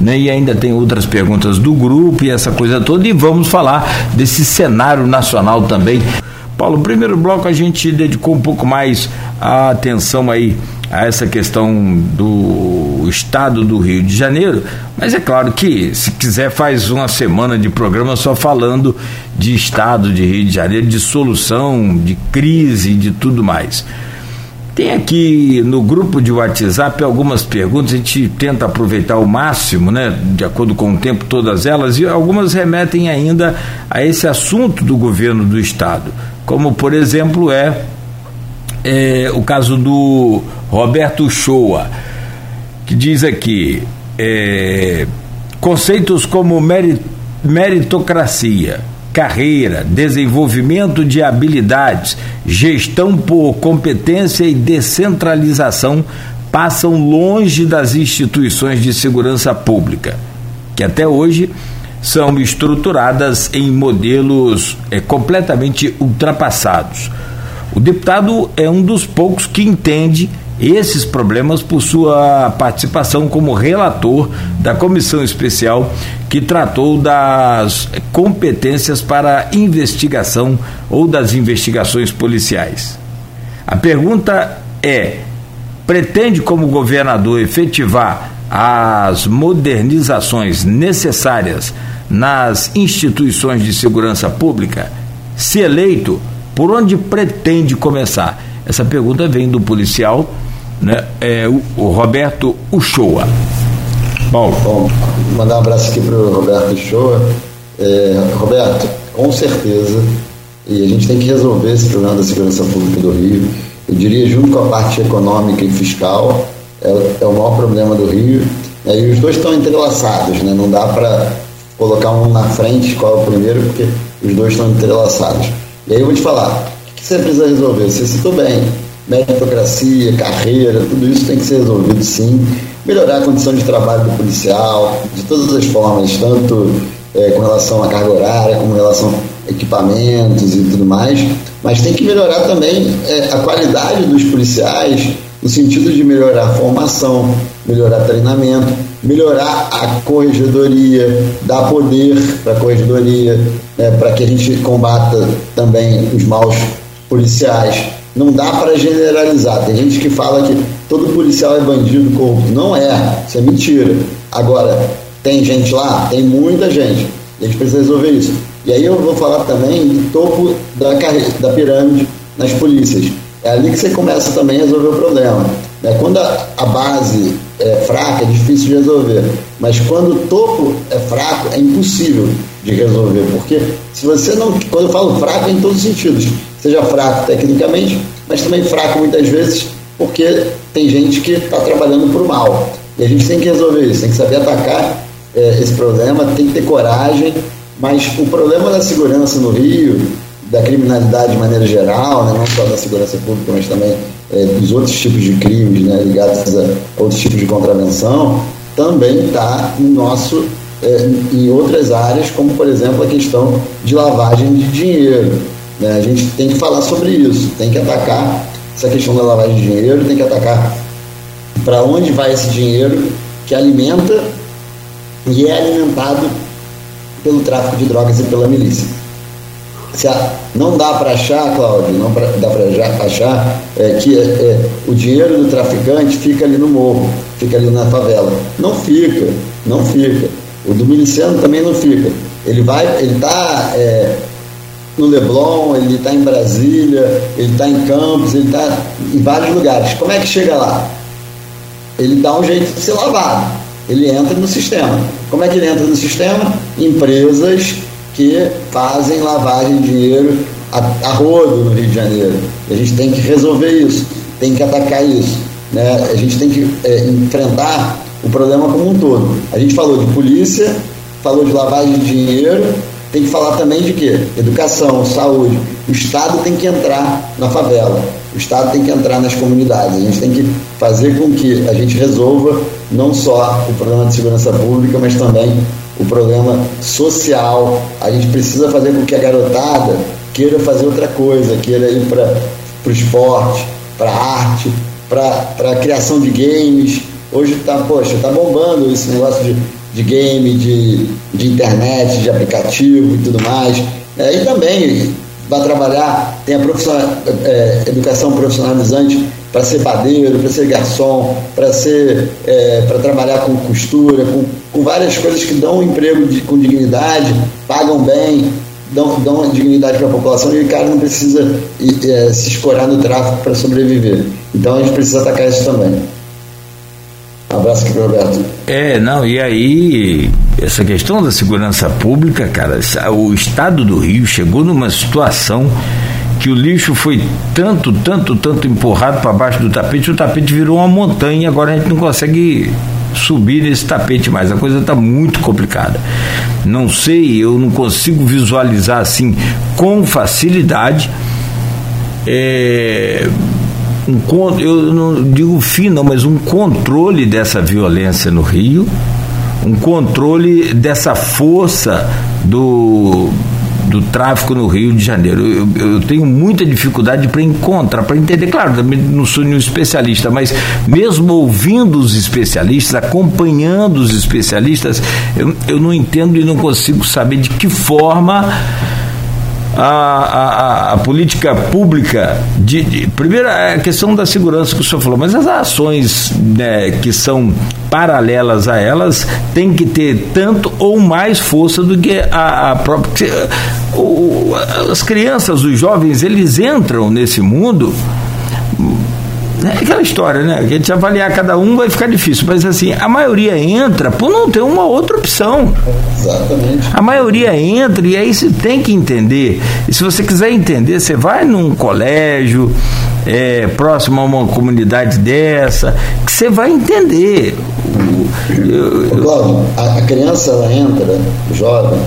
B: Né, e ainda tem outras perguntas do grupo e essa coisa toda. E vamos falar desse cenário nacional também. Paulo, primeiro bloco a gente dedicou um pouco mais a atenção aí a essa questão do estado do Rio de Janeiro, mas é claro que se quiser faz uma semana de programa só falando de estado de Rio de Janeiro, de solução, de crise, de tudo mais. Tem aqui no grupo de WhatsApp algumas perguntas, a gente tenta aproveitar o máximo, né, de acordo com o tempo, todas elas, e algumas remetem ainda a esse assunto do governo do Estado, como por exemplo é, é o caso do Roberto Shoa, que diz aqui: é, conceitos como meritocracia, carreira, desenvolvimento de habilidades, gestão por competência e descentralização passam longe das instituições de segurança pública, que até hoje são estruturadas em modelos é, completamente ultrapassados. O deputado é um dos poucos que entende esses problemas por sua participação como relator da comissão especial que tratou das competências para investigação ou das investigações policiais. A pergunta é: pretende, como governador, efetivar as modernizações necessárias nas instituições de segurança pública? Se eleito, por onde pretende começar? Essa pergunta vem do policial né, é, o, o Roberto Uchoa.
C: Paulo. Bom, mandar um abraço aqui para o Roberto Uchoa. É, Roberto, com certeza, e a gente tem que resolver esse problema da segurança pública do Rio. Eu diria, junto com a parte econômica e fiscal, é, é o maior problema do Rio. É, e os dois estão entrelaçados, né? não dá para colocar um na frente, qual é o primeiro, porque os dois estão entrelaçados. E aí eu vou te falar, o que você precisa resolver? Você citou bem, meritocracia, carreira, tudo isso tem que ser resolvido sim. Melhorar a condição de trabalho do policial, de todas as formas, tanto é, com relação à carga horária, como com relação a equipamentos e tudo mais, mas tem que melhorar também é, a qualidade dos policiais, no sentido de melhorar a formação, melhorar treinamento, melhorar a corregedoria, dar poder para a corregedoria, é, para que a gente combata também os maus policiais não dá para generalizar. Tem gente que fala que todo policial é bandido, corrupto. Não é, isso é mentira. Agora, tem gente lá? Tem muita gente. A gente precisa resolver isso. E aí eu vou falar também do topo da, da pirâmide nas polícias. É ali que você começa também a resolver o problema. É, quando a, a base é fraca, é difícil de resolver. Mas quando o topo é fraco, é impossível de resolver. Porque se você não. Quando eu falo fraco, é em todos os sentidos seja fraco tecnicamente, mas também fraco muitas vezes porque tem gente que está trabalhando por mal. E a gente tem que resolver isso, tem que saber atacar é, esse problema, tem que ter coragem, mas o problema da segurança no Rio, da criminalidade de maneira geral, né, não só da segurança pública, mas também é, dos outros tipos de crimes né, ligados a outros tipos de contravenção, também está no nosso é, em outras áreas, como por exemplo a questão de lavagem de dinheiro. Né? A gente tem que falar sobre isso, tem que atacar essa questão da lavagem de dinheiro, tem que atacar para onde vai esse dinheiro que alimenta e é alimentado pelo tráfico de drogas e pela milícia. Não dá para achar, Cláudio, não pra, dá para achar é, que é, é, o dinheiro do traficante fica ali no morro, fica ali na favela. Não fica, não fica. O do miliciano também não fica. Ele vai, ele está é, no Leblon, ele está em Brasília, ele está em Campos, ele está em vários lugares. Como é que chega lá? Ele dá um jeito de ser lavado. Ele entra no sistema. Como é que ele entra no sistema? Empresas que fazem lavagem de dinheiro a, a rodo no Rio de Janeiro. E a gente tem que resolver isso, tem que atacar isso. Né? A gente tem que é, enfrentar o problema como um todo. A gente falou de polícia, falou de lavagem de dinheiro, tem que falar também de quê? Educação, saúde. O Estado tem que entrar na favela, o Estado tem que entrar nas comunidades. A gente tem que fazer com que a gente resolva não só o problema de segurança pública, mas também o problema social. A gente precisa fazer com que a garotada queira fazer outra coisa, queira ir para o esporte, para a arte, para a criação de games. Hoje está, poxa, está bombando esse negócio de de game, de, de internet, de aplicativo e tudo mais. É, e também vai trabalhar, tem a profissional, é, educação profissionalizante para ser padeiro, para ser garçom, para ser é, para trabalhar com costura, com, com várias coisas que dão um emprego de, com dignidade, pagam bem, dão, dão dignidade para a população e o cara não precisa é, se escorar no tráfico para sobreviver. Então a gente precisa atacar isso também. Um abraço aqui, Roberto.
B: É, não, e aí, essa questão da segurança pública, cara, o estado do Rio chegou numa situação que o lixo foi tanto, tanto, tanto empurrado para baixo do tapete, o tapete virou uma montanha agora a gente não consegue subir nesse tapete mais. A coisa está muito complicada. Não sei, eu não consigo visualizar assim com facilidade. É, um, eu não digo fim não, mas um controle dessa violência no Rio, um controle dessa força do, do tráfico no Rio de Janeiro. Eu, eu tenho muita dificuldade para encontrar, para entender. Claro, também não sou nenhum especialista, mas mesmo ouvindo os especialistas, acompanhando os especialistas, eu, eu não entendo e não consigo saber de que forma a, a, a, política pública de, de, primeiro é a questão da segurança que o senhor falou, mas as ações né, que são paralelas a elas têm que ter tanto ou mais força do que a, a própria o, as crianças, os jovens, eles entram nesse mundo é aquela história, né? A gente avaliar cada um vai ficar difícil, mas assim, a maioria entra por não ter uma outra opção.
C: Exatamente.
B: A maioria entra e aí você tem que entender. E se você quiser entender, você vai num colégio é, próximo a uma comunidade dessa, que você vai entender.
C: Eu, Cláudio, a, a criança ela entra, o jovem,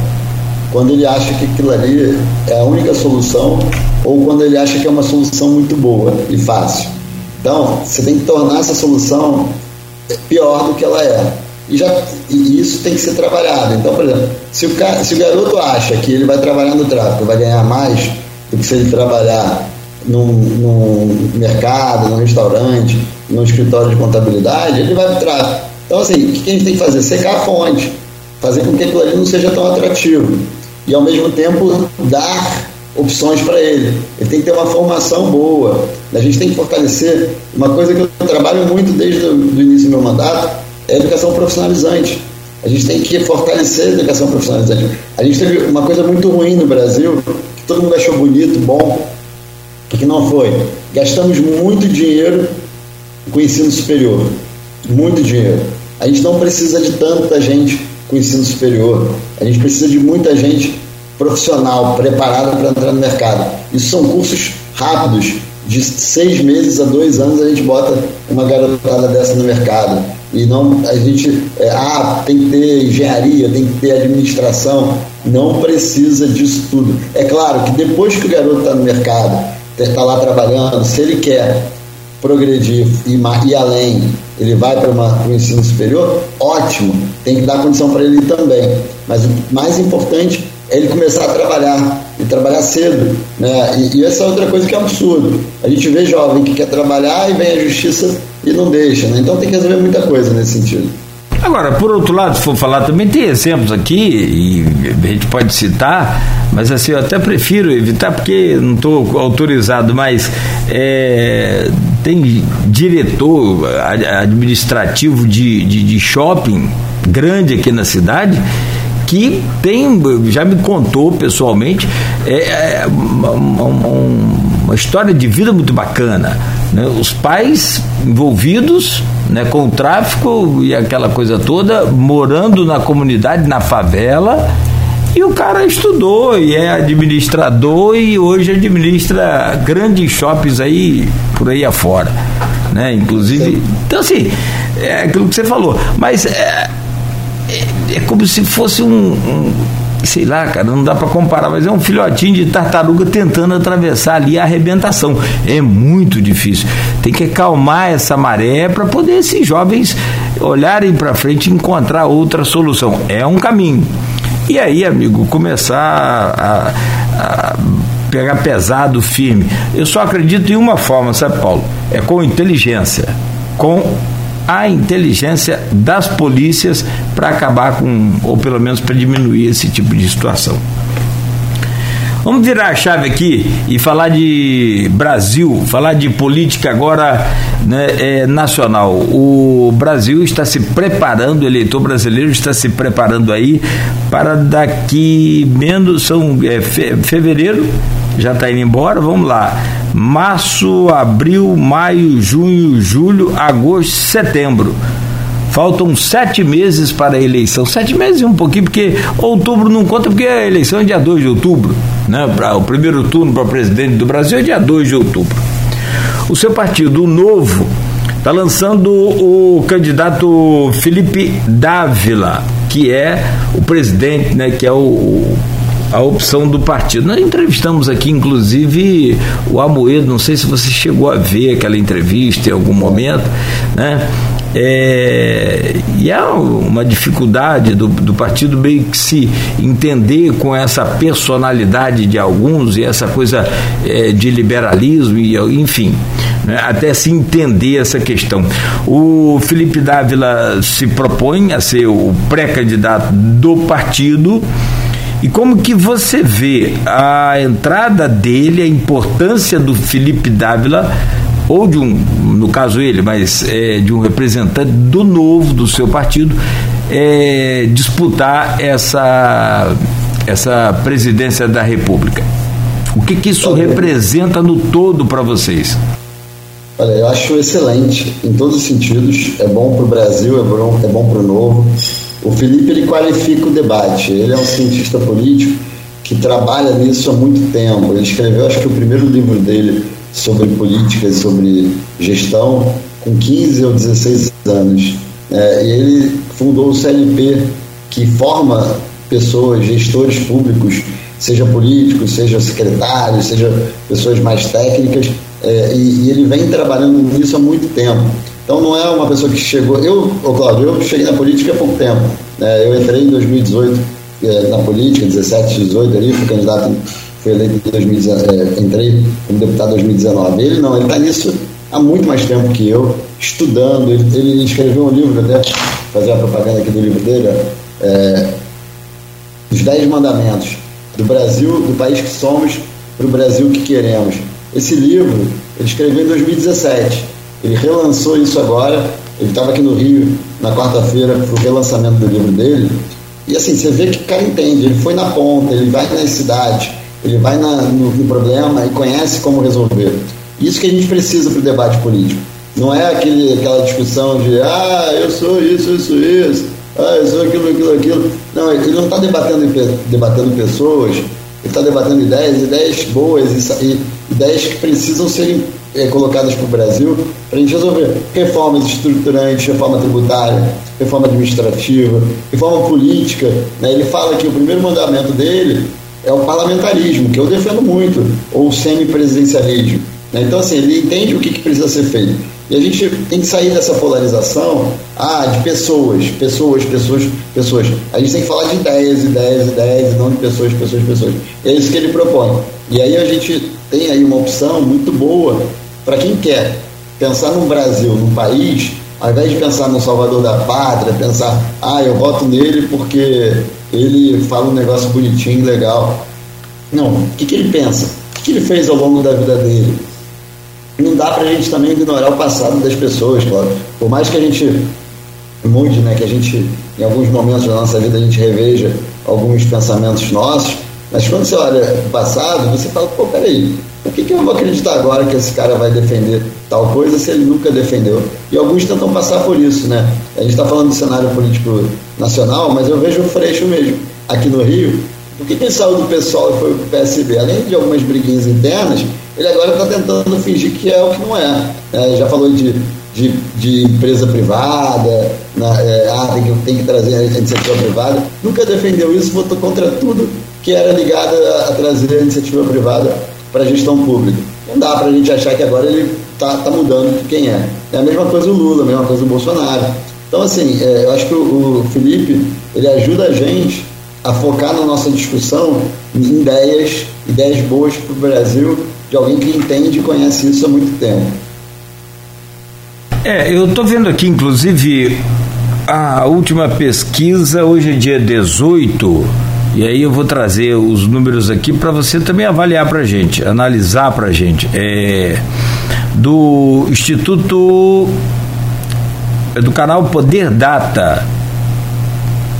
C: quando ele acha que aquilo ali é a única solução ou quando ele acha que é uma solução muito boa e fácil. Então, você tem que tornar essa solução pior do que ela é. E, já, e isso tem que ser trabalhado. Então, por exemplo, se o, cara, se o garoto acha que ele vai trabalhar no tráfico, vai ganhar mais do que se ele trabalhar num, num mercado, num restaurante, num escritório de contabilidade, ele vai para o tráfico. Então, assim, o que a gente tem que fazer? Secar a fonte, fazer com que aquilo ali não seja tão atrativo. E, ao mesmo tempo, dar opções para ele. Ele tem que ter uma formação boa. A gente tem que fortalecer. Uma coisa que eu trabalho muito desde o início do meu mandato é a educação profissionalizante. A gente tem que fortalecer a educação profissionalizante. A gente teve uma coisa muito ruim no Brasil, que todo mundo achou bonito, bom, que não foi. Gastamos muito dinheiro com ensino superior. Muito dinheiro. A gente não precisa de tanta gente com ensino superior. A gente precisa de muita gente profissional preparada para entrar no mercado. Isso são cursos rápidos, de seis meses a dois anos a gente bota uma garotada dessa no mercado. E não a gente, é, ah, tem que ter engenharia, tem que ter administração. Não precisa disso tudo. É claro que depois que o garoto está no mercado, está lá trabalhando, se ele quer progredir e ir além, ele vai para o ensino superior, ótimo, tem que dar condição para ele também. Mas o mais importante ele começar a trabalhar, e trabalhar cedo. Né? E, e essa é outra coisa que é absurdo. A gente vê jovem que quer trabalhar e vem a justiça e não deixa. Né? Então tem que resolver muita coisa nesse sentido.
B: Agora, por outro lado, se for falar também, tem exemplos aqui, e a gente pode citar, mas assim, eu até prefiro evitar porque não estou autorizado, mas é, tem diretor administrativo de, de, de shopping grande aqui na cidade que tem, já me contou pessoalmente, é, é uma, uma, uma, história de vida muito bacana. Né? Os pais envolvidos né, com o tráfico e aquela coisa toda, morando na comunidade, na favela. E o cara estudou e é administrador e hoje administra grandes shoppings aí por aí afora. Né? Inclusive. Então, assim, é aquilo que você falou. Mas é, é, é como se fosse um, um, sei lá, cara, não dá para comparar, mas é um filhotinho de tartaruga tentando atravessar ali a arrebentação. É muito difícil. Tem que acalmar essa maré para poder esses jovens olharem para frente e encontrar outra solução. É um caminho. E aí, amigo, começar a, a pegar pesado, firme. Eu só acredito em uma forma, sabe, Paulo? É com inteligência, com a inteligência das polícias para acabar com, ou pelo menos para diminuir esse tipo de situação. Vamos virar a chave aqui e falar de Brasil, falar de política agora né, é, nacional. O Brasil está se preparando, o eleitor brasileiro está se preparando aí para daqui menos, são é, fe, fevereiro, já está indo embora, vamos lá. Março, abril, maio, junho, julho, agosto, setembro. Faltam sete meses para a eleição. Sete meses e um pouquinho, porque outubro não conta, porque a eleição é dia 2 de outubro. Né? Pra, o primeiro turno para presidente do Brasil é dia 2 de outubro. O seu partido, o Novo, está lançando o candidato Felipe Dávila, que é o presidente, né, que é o, a opção do partido. Nós entrevistamos aqui, inclusive, o Amoedo, não sei se você chegou a ver aquela entrevista em algum momento, né? É, e há uma dificuldade do, do partido meio que se entender com essa personalidade de alguns e essa coisa é, de liberalismo, e enfim, né, até se entender essa questão. O Felipe Dávila se propõe a ser o pré-candidato do partido. E como que você vê a entrada dele, a importância do Felipe Dávila, ou de um, no caso ele, mas é, de um representante do novo, do seu partido, é, disputar essa, essa presidência da República? O que, que isso representa no todo para vocês?
C: Olha, eu acho excelente em todos os sentidos. É bom para o Brasil, é bom, é bom para o novo. O Felipe ele qualifica o debate. Ele é um cientista político que trabalha nisso há muito tempo. Ele escreveu, acho que o primeiro livro dele sobre política e sobre gestão com 15 ou 16 anos. É, e ele fundou o CLP, que forma pessoas, gestores públicos, seja políticos, seja secretários, seja pessoas mais técnicas, é, e, e, ele vem trabalhando nisso há muito tempo. Então não é uma pessoa que chegou. Eu, Cláudio, eu cheguei na política há pouco tempo. Né? Eu entrei em 2018 é, na política, 17, 18 ali, fui candidato, fui eleito em 2019, é, entrei como deputado em 2019. Ele não, ele está nisso há muito mais tempo que eu, estudando. Ele, ele escreveu um livro, até fazer a propaganda aqui do livro dele, é, Os Dez Mandamentos do Brasil, do país que somos, para o Brasil que queremos. Esse livro ele escreveu em 2017 ele relançou isso agora. Ele estava aqui no Rio na quarta-feira para o relançamento do livro dele. E assim, você vê que o cara entende, ele foi na ponta, ele vai nas cidades, ele vai na, no, no, problema e conhece como resolver. Isso que a gente precisa para o debate político. Não é aquele, aquela discussão de ah, eu sou isso, isso, isso, ah, eu sou aquilo, aquilo, aquilo. Não, ele não está debatendo, debatendo pessoas, ele está debatendo ideias, ideias boas e, e ideias que precisam ser é, colocadas para o Brasil para a gente resolver reformas estruturantes, reforma tributária, reforma administrativa, reforma política. Né? Ele fala que o primeiro mandamento dele é o parlamentarismo, que eu defendo muito, ou o semipresidencialismo. Né? Então, assim, ele entende o que, que precisa ser feito. E a gente tem que sair dessa polarização ah, de pessoas, pessoas, pessoas, pessoas. A gente tem que falar de ideias, ideias, ideias, e não de pessoas, pessoas, pessoas. É isso que ele propõe. E aí a gente tem aí uma opção muito boa para quem quer pensar no Brasil, num país, ao invés de pensar no Salvador da Pátria, pensar, ah, eu voto nele porque ele fala um negócio bonitinho, legal. Não, o que, que ele pensa? O que, que ele fez ao longo da vida dele? não dá para a gente também ignorar o passado das pessoas, claro. Por mais que a gente mude, né, que a gente, em alguns momentos da nossa vida, a gente reveja alguns pensamentos nossos, mas quando você olha o passado, você fala, pô, peraí, por que, que eu vou acreditar agora que esse cara vai defender tal coisa se ele nunca defendeu? E alguns tentam passar por isso, né? A gente está falando do cenário político nacional, mas eu vejo o Freixo mesmo, aqui no Rio. Por que, que ele saiu do pessoal e foi para o PSB? Além de algumas briguinhas internas, ele agora está tentando fingir que é o que não é. é já falou de, de, de empresa privada, na, é, ah, tem que, tem que trazer a iniciativa privada. Nunca defendeu isso, votou contra tudo que era ligado a, a trazer a iniciativa privada para a gestão pública. Não dá para a gente achar que agora ele está tá mudando quem é. É a mesma coisa o Lula, a mesma coisa o Bolsonaro. Então, assim, é, eu acho que o, o Felipe ele ajuda a gente a focar na nossa discussão em ideias, ideias boas para o Brasil de alguém que entende e conhece isso há muito tempo.
B: É, eu estou vendo aqui, inclusive, a última pesquisa, hoje é dia 18, e aí eu vou trazer os números aqui para você também avaliar para gente, analisar para gente. É, do Instituto, é do canal Poder Data,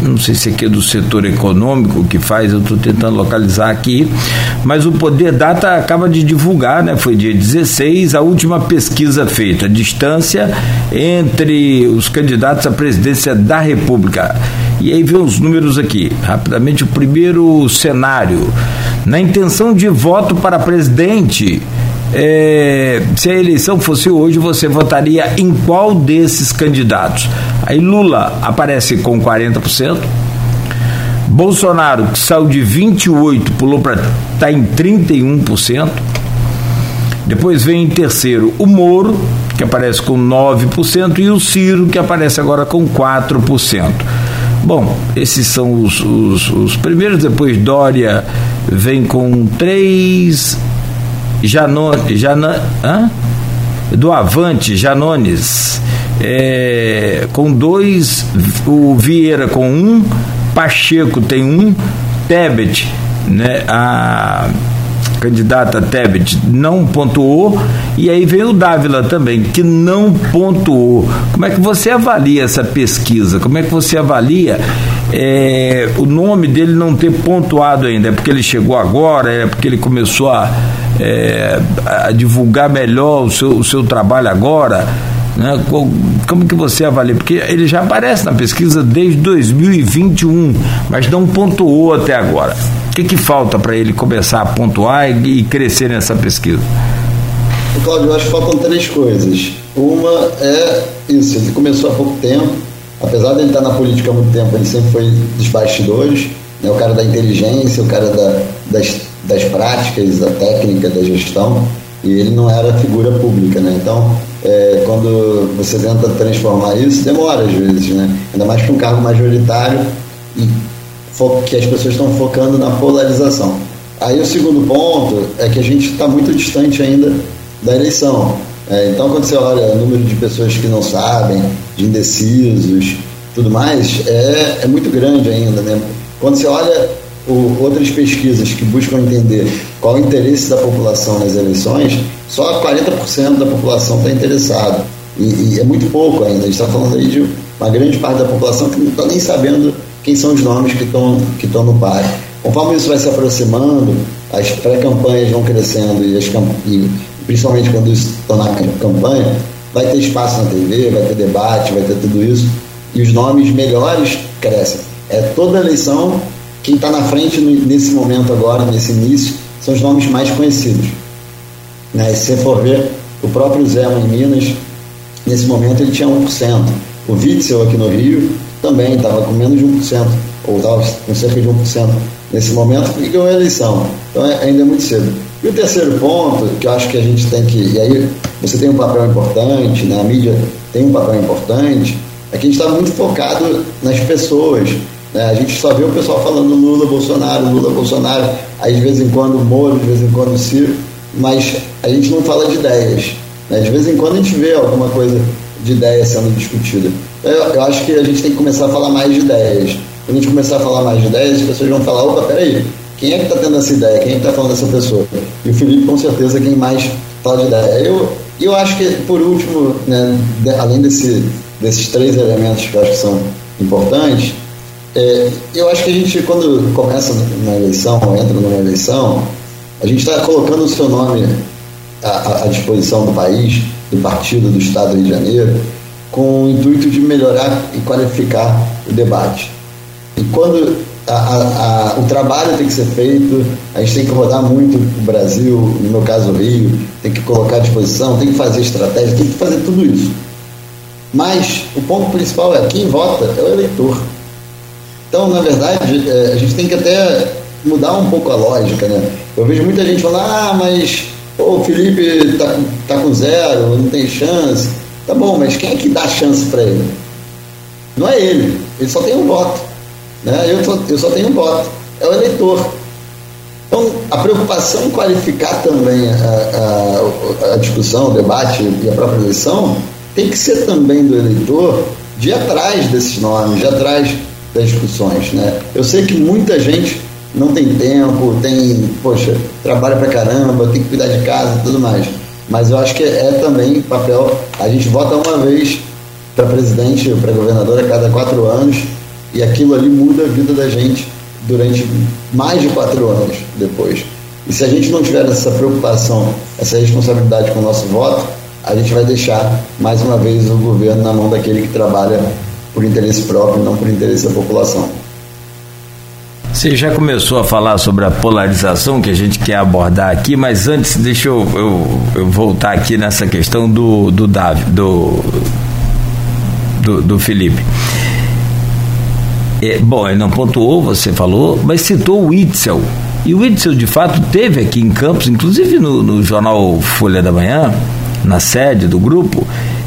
B: não sei se aqui é do setor econômico que faz, eu estou tentando localizar aqui, mas o Poder Data acaba de divulgar, né? Foi dia 16, a última pesquisa feita, a distância entre os candidatos à presidência da República. E aí vem os números aqui, rapidamente o primeiro cenário. Na intenção de voto para presidente, é, se a eleição fosse hoje, você votaria em qual desses candidatos? Aí Lula aparece com 40%, Bolsonaro, que saiu de 28%, pulou para tá em 31%. Depois vem em terceiro o Moro, que aparece com 9%, e o Ciro, que aparece agora com 4%. Bom, esses são os, os, os primeiros, depois Dória vem com 3%, Janone, Jana, hã? do Avante, Janones, é, com dois, o Vieira com um, Pacheco tem um, Tebet, né, a candidata Tebet não pontuou e aí veio o Dávila também que não pontuou. Como é que você avalia essa pesquisa? Como é que você avalia é, o nome dele não ter pontuado ainda? É porque ele chegou agora? É porque ele começou a, é, a divulgar melhor o seu, o seu trabalho agora? Né? Como que você avalia? Porque ele já aparece na pesquisa desde 2021, mas não pontuou até agora. O que, que falta para ele começar a pontuar e, e crescer nessa pesquisa?
C: Cláudio, eu acho que faltam três coisas. Uma é isso, ele começou há pouco tempo, apesar de ele estar na política há muito tempo, ele sempre foi dos bastidores, né? o cara da inteligência, o cara da, das, das práticas, da técnica, da gestão, e ele não era figura pública, né? Então, é, quando você tenta transformar isso, demora às vezes, né? Ainda mais para um cargo majoritário e que as pessoas estão focando na polarização. Aí o segundo ponto é que a gente está muito distante ainda da eleição. É, então, quando você olha o número de pessoas que não sabem, de indecisos, tudo mais, é, é muito grande ainda. Né? Quando você olha o, outras pesquisas que buscam entender qual o interesse da população nas eleições, só 40% da população está interessado. E, e, é muito pouco ainda. A gente está falando aí de uma grande parte da população que não está nem sabendo quem são os nomes que estão que no par. Conforme isso vai se aproximando, as pré-campanhas vão crescendo e, as, e principalmente quando isso tornar campanha, vai ter espaço na TV, vai ter debate, vai ter tudo isso, e os nomes melhores crescem. É toda eleição, quem está na frente nesse momento agora, nesse início, são os nomes mais conhecidos. Né? E se você for ver, O próprio Zé em Minas, nesse momento, ele tinha 1%. O Witzel aqui no Rio também estava com menos de 1%, ou estava com cerca de 1% nesse momento, e ganhou a eleição. Então é, ainda é muito cedo. E o terceiro ponto, que eu acho que a gente tem que. E aí você tem um papel importante, né? a mídia tem um papel importante, é que a gente está muito focado nas pessoas. Né? A gente só vê o pessoal falando Lula, Bolsonaro, Lula, Bolsonaro, aí de vez em quando Moro, de vez em quando Ciro, mas a gente não fala de ideias. Né? De vez em quando a gente vê alguma coisa de ideia sendo discutida. Eu, eu acho que a gente tem que começar a falar mais de ideias. Quando a gente começar a falar mais de ideias, as pessoas vão falar, opa, peraí, quem é que está tendo essa ideia? Quem é que está falando dessa pessoa? E o Felipe, com certeza, é quem mais fala de ideia. Eu, eu acho que, por último, né, de, além desse, desses três elementos que eu acho que são importantes, é, eu acho que a gente, quando começa uma eleição, ou entra numa eleição, a gente está colocando o seu nome à, à, disposição do país, do partido, do Estado do Rio de Janeiro, com o intuito de melhorar e qualificar o debate. E quando a, a, o trabalho tem que ser feito, a gente tem que rodar muito o Brasil, no meu caso o Rio, tem que colocar à disposição, tem que fazer estratégia, tem que fazer tudo isso. Mas o ponto principal é quem vota é o eleitor. Então, na verdade, é, a gente tem que até mudar um pouco a lógica, né? Eu vejo muita gente falando, ah, mas pô, o Felipe tá, tá com zero, não tem chance. Tá bom, mas quem é que dá chance para ele? Não é ele, ele só tem um voto. Né? Eu, só, eu só tenho um voto, é o eleitor. Então, a preocupação em qualificar também a, a, a, discussão, o debate e a própria eleição tem que ser também do eleitor de atrás desses nomes, de atrás das discussões. Né? Eu sei que muita gente não tem tempo, tem, poxa, trabalha pra caramba, tem que cuidar de casa e tudo mais. Mas eu acho que é também papel, a gente vota uma vez para presidente para governador a cada quatro anos e aquilo ali muda a vida da gente durante mais de quatro anos depois. E se a gente não tiver essa preocupação, essa responsabilidade com o nosso voto, a gente vai deixar mais uma vez o governo na mão daquele que trabalha por interesse próprio, não por interesse da população.
B: Você já começou a falar sobre a polarização que a gente quer abordar aqui, mas antes deixa eu, eu, eu voltar aqui nessa questão do, do Davi, do, do, do Felipe. É, bom, ele não pontuou, você falou, mas citou o Itzel. E o Itzel, de fato, teve aqui em Campos, inclusive no, no jornal Folha da Manhã, na sede do grupo,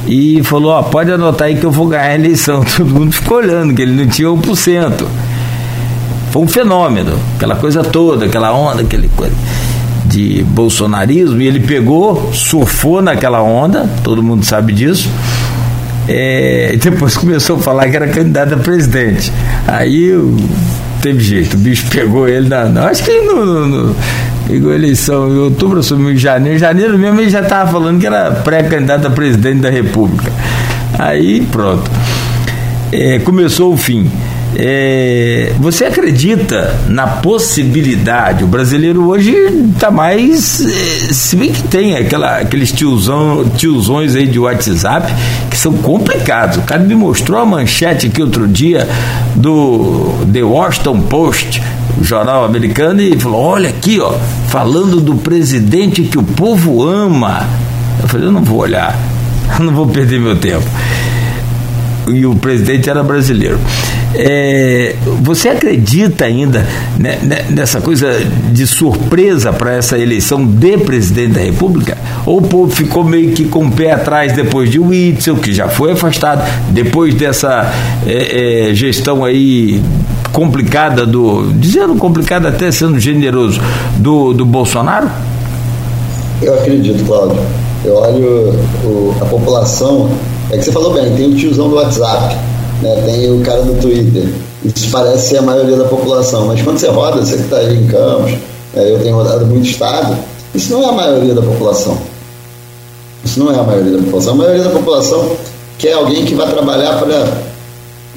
B: e falou: ó, pode anotar aí que eu vou ganhar a eleição. Todo mundo ficou olhando, que ele não tinha 1%. Foi um fenômeno, aquela coisa toda, aquela onda, aquele coisa de bolsonarismo, e ele pegou, surfou naquela onda, todo mundo sabe disso, é, depois começou a falar que era candidato a presidente. Aí teve jeito, o bicho pegou ele na. acho que no, no, no, pegou a eleição em outubro, assumiu em janeiro. Janeiro mesmo ele já estava falando que era pré-candidato a presidente da República. Aí pronto. É, começou o fim. É, você acredita na possibilidade? O brasileiro hoje está mais. É, se bem que tem aquela, aqueles tiozão, tiozões aí de WhatsApp que são complicados. O cara me mostrou a manchete aqui outro dia do The Washington Post, jornal americano, e falou: olha aqui, ó, falando do presidente que o povo ama. Eu falei: eu não vou olhar, não vou perder meu tempo. E o presidente era brasileiro. É, você acredita ainda né, né nessa coisa de surpresa para essa eleição de presidente da República? Ou o povo ficou meio que com o pé atrás depois de Witzel, que já foi afastado, depois dessa é, é, gestão aí complicada do. dizendo complicada até sendo generoso, do, do Bolsonaro?
C: Eu acredito, Cláudio. Eu olho o, a população. É que você falou bem, tem o tiozão do WhatsApp né? tem o cara do Twitter. Isso parece ser a maioria da população, mas quando você roda, você que está em Campos, né? eu tenho rodado muito estado, isso não é a maioria da população. Isso não é a maioria da população. A maioria da população quer alguém que vai trabalhar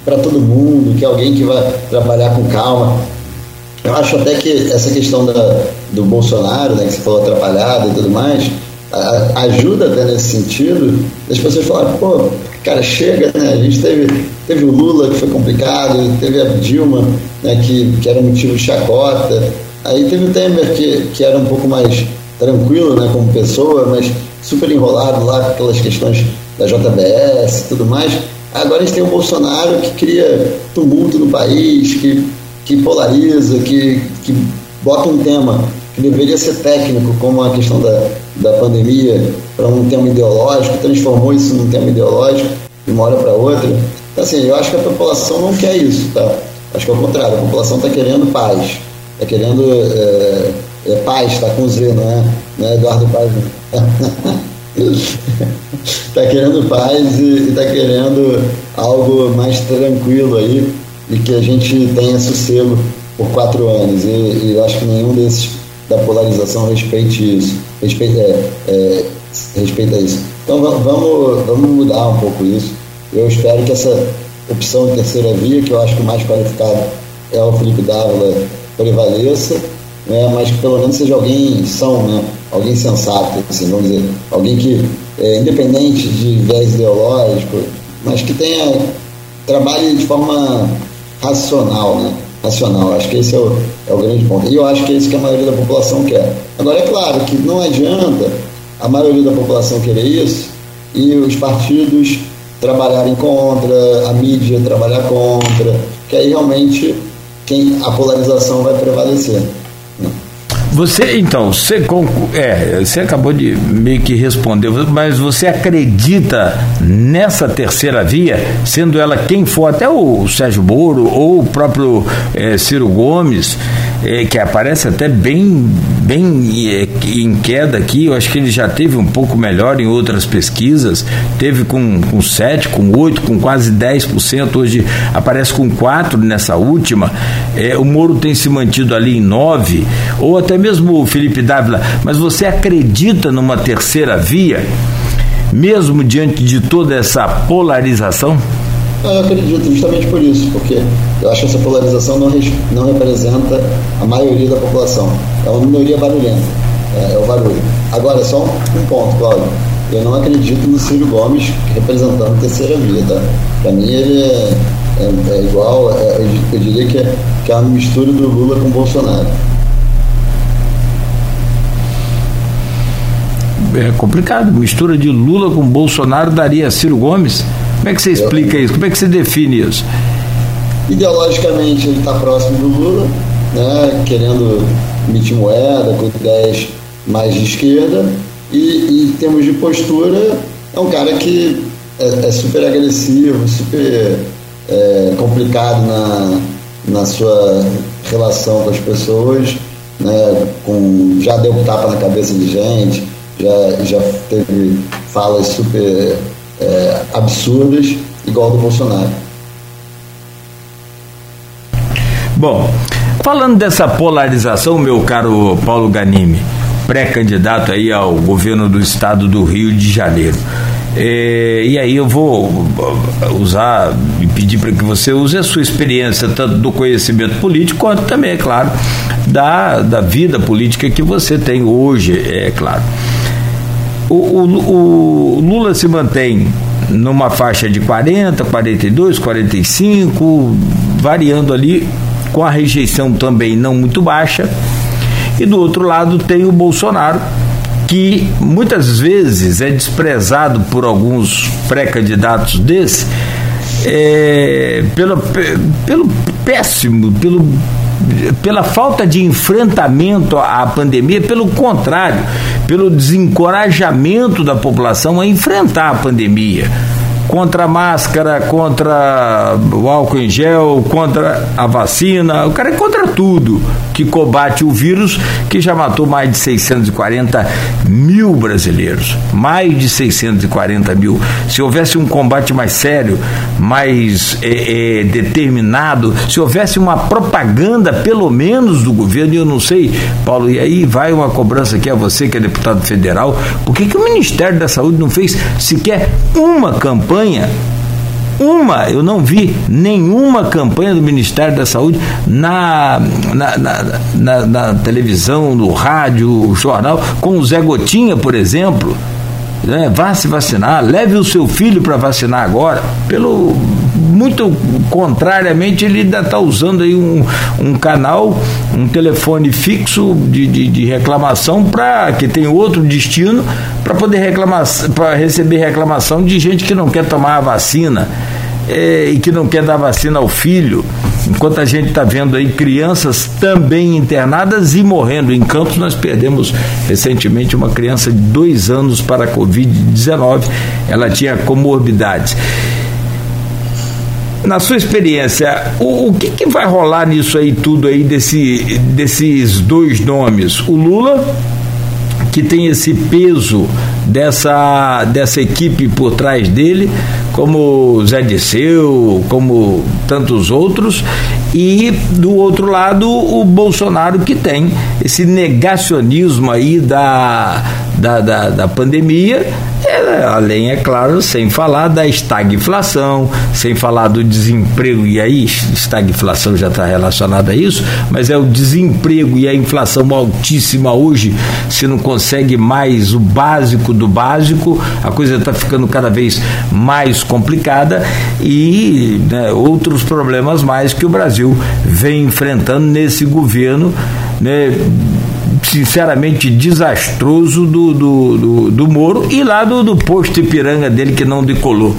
C: para todo mundo, quer alguém que vai trabalhar com calma. Eu acho até que essa questão da, do Bolsonaro, né, que você falou atrapalhado e tudo mais, a, ajuda até nesse sentido, as pessoas falarem, pô, cara, chega, né? A gente teve, teve o Lula, que foi complicado, teve a Dilma, né, que, que era motivo de chacota, aí teve o Temer, que, que era um pouco mais tranquilo, né, como pessoa, mas super enrolado lá com aquelas questões da JBS e tudo mais. Agora a gente tem o Bolsonaro que cria tumulto no país, que, que polariza, que, que bota um tema deveria ser técnico, como a questão da, da pandemia, para um tema ideológico, transformou isso num tema ideológico de uma hora para outra. Então, assim, eu acho que a população não quer isso, tá? Acho que é o contrário, a população está querendo paz, está querendo é, é, paz, está com Z, não é, não é Eduardo Paz. Está querendo paz e está querendo algo mais tranquilo aí e que a gente tenha sossego por quatro anos. E, e acho que nenhum desses da polarização respeite isso, respeita, é, é, respeita isso. Então vamos, vamos mudar um pouco isso. Eu espero que essa opção de terceira via, que eu acho que o mais qualificado é o Felipe Dávila, prevaleça, né, mas que pelo menos seja alguém são, né, alguém sensato, assim, vamos dizer, alguém que, é, independente de viés ideológico, mas que tenha trabalhe de forma racional, né? Racional. Acho que esse é o, é o grande ponto. E eu acho que é isso que a maioria da população quer. Agora, é claro que não adianta a maioria da população querer isso e os partidos trabalharem contra, a mídia trabalhar contra, que aí realmente quem, a polarização vai prevalecer.
B: Você, então, você, é, você acabou de meio que responder, mas você acredita nessa terceira via, sendo ela quem for, até o Sérgio Moro ou o próprio é, Ciro Gomes, é, que aparece até bem, bem é, em queda aqui, eu acho que ele já teve um pouco melhor em outras pesquisas, teve com, com 7, com 8, com quase 10%, hoje aparece com 4 nessa última, é, o Moro tem se mantido ali em 9, ou até mesmo o Felipe Dávila, mas você acredita numa terceira via, mesmo diante de toda essa polarização?
C: Eu acredito justamente por isso, porque eu acho que essa polarização não, não representa a maioria da população. É uma minoria barulhenta, é, é o barulho. Agora, só um, ponto, Cláudio. Eu não acredito no Ciro Gomes representando a terceira via, tá? Para mim ele é, é, é igual, é, eu diria que é, que é uma mistura do Lula com o Bolsonaro.
B: é complicado. Mistura de Lula com Bolsonaro daria Ciro Gomes. Como é que você explica isso? Como é que você define isso?
C: Ideologicamente ele está próximo do Lula, né, querendo emitir moeda, com ideias mais de esquerda, e, em termos de postura é um cara que é, é super agressivo, super é, complicado na, na sua relação com as pessoas, né, com, já deu tapa na cabeça de gente, já, já teve falas super é, absurdas, igual do Bolsonaro.
B: Bom, falando dessa polarização, meu caro Paulo Ganimi, pré-candidato aí ao governo do estado do Rio de Janeiro. É, e aí eu vou usar e pedir para que você use a sua experiência, tanto do conhecimento político, quanto também, é claro, da, da vida política que você tem hoje, é claro. O, o, o Lula se mantém numa faixa de 40, 42, 45, variando ali, com a rejeição também não muito baixa. E do outro lado tem o Bolsonaro, que muitas vezes é desprezado por alguns pré-candidatos desse, é, pelo, pelo péssimo, pelo pela falta de enfrentamento à pandemia, pelo contrário, pelo desencorajamento da população a enfrentar a pandemia contra a máscara, contra o álcool em gel, contra a vacina, o cara é contra tudo que combate o vírus que já matou mais de 640 mil brasileiros. Mais de 640 mil. Se houvesse um combate mais sério, mais é, é, determinado, se houvesse uma propaganda, pelo menos, do governo, e eu não sei, Paulo, e aí vai uma cobrança aqui a você, que é deputado federal, por que, que o Ministério da Saúde não fez sequer uma campanha uma, eu não vi nenhuma campanha do Ministério da Saúde na, na, na, na, na televisão, no rádio, jornal, com o Zé Gotinha, por exemplo. Né? Vá se vacinar, leve o seu filho para vacinar agora. Pelo muito contrariamente, ele ainda está usando aí um, um canal, um telefone fixo de, de, de reclamação para que tem outro destino para poder reclamar, para receber reclamação de gente que não quer tomar a vacina é, e que não quer dar vacina ao filho. Enquanto a gente está vendo aí crianças também internadas e morrendo. Em Campos, nós perdemos recentemente uma criança de dois anos para a Covid-19. Ela tinha comorbidades. Na sua experiência, o, o que, que, vai rolar nisso aí tudo aí desse, desses dois nomes? O Lula que tem esse peso dessa, dessa equipe por trás dele, como Zé Disseu, como tantos outros, e do outro lado o Bolsonaro que tem esse negacionismo aí da, da, da, da pandemia. É, além, é claro, sem falar da estagflação, sem falar do desemprego, e aí estagflação já está relacionada a isso, mas é o desemprego e a inflação altíssima hoje, se não consegue mais o básico do básico, a coisa está ficando cada vez mais complicada e né, outros problemas mais que o Brasil vem enfrentando nesse governo. Né, sinceramente desastroso do, do, do, do Moro e lá do, do posto Ipiranga dele que não decolou.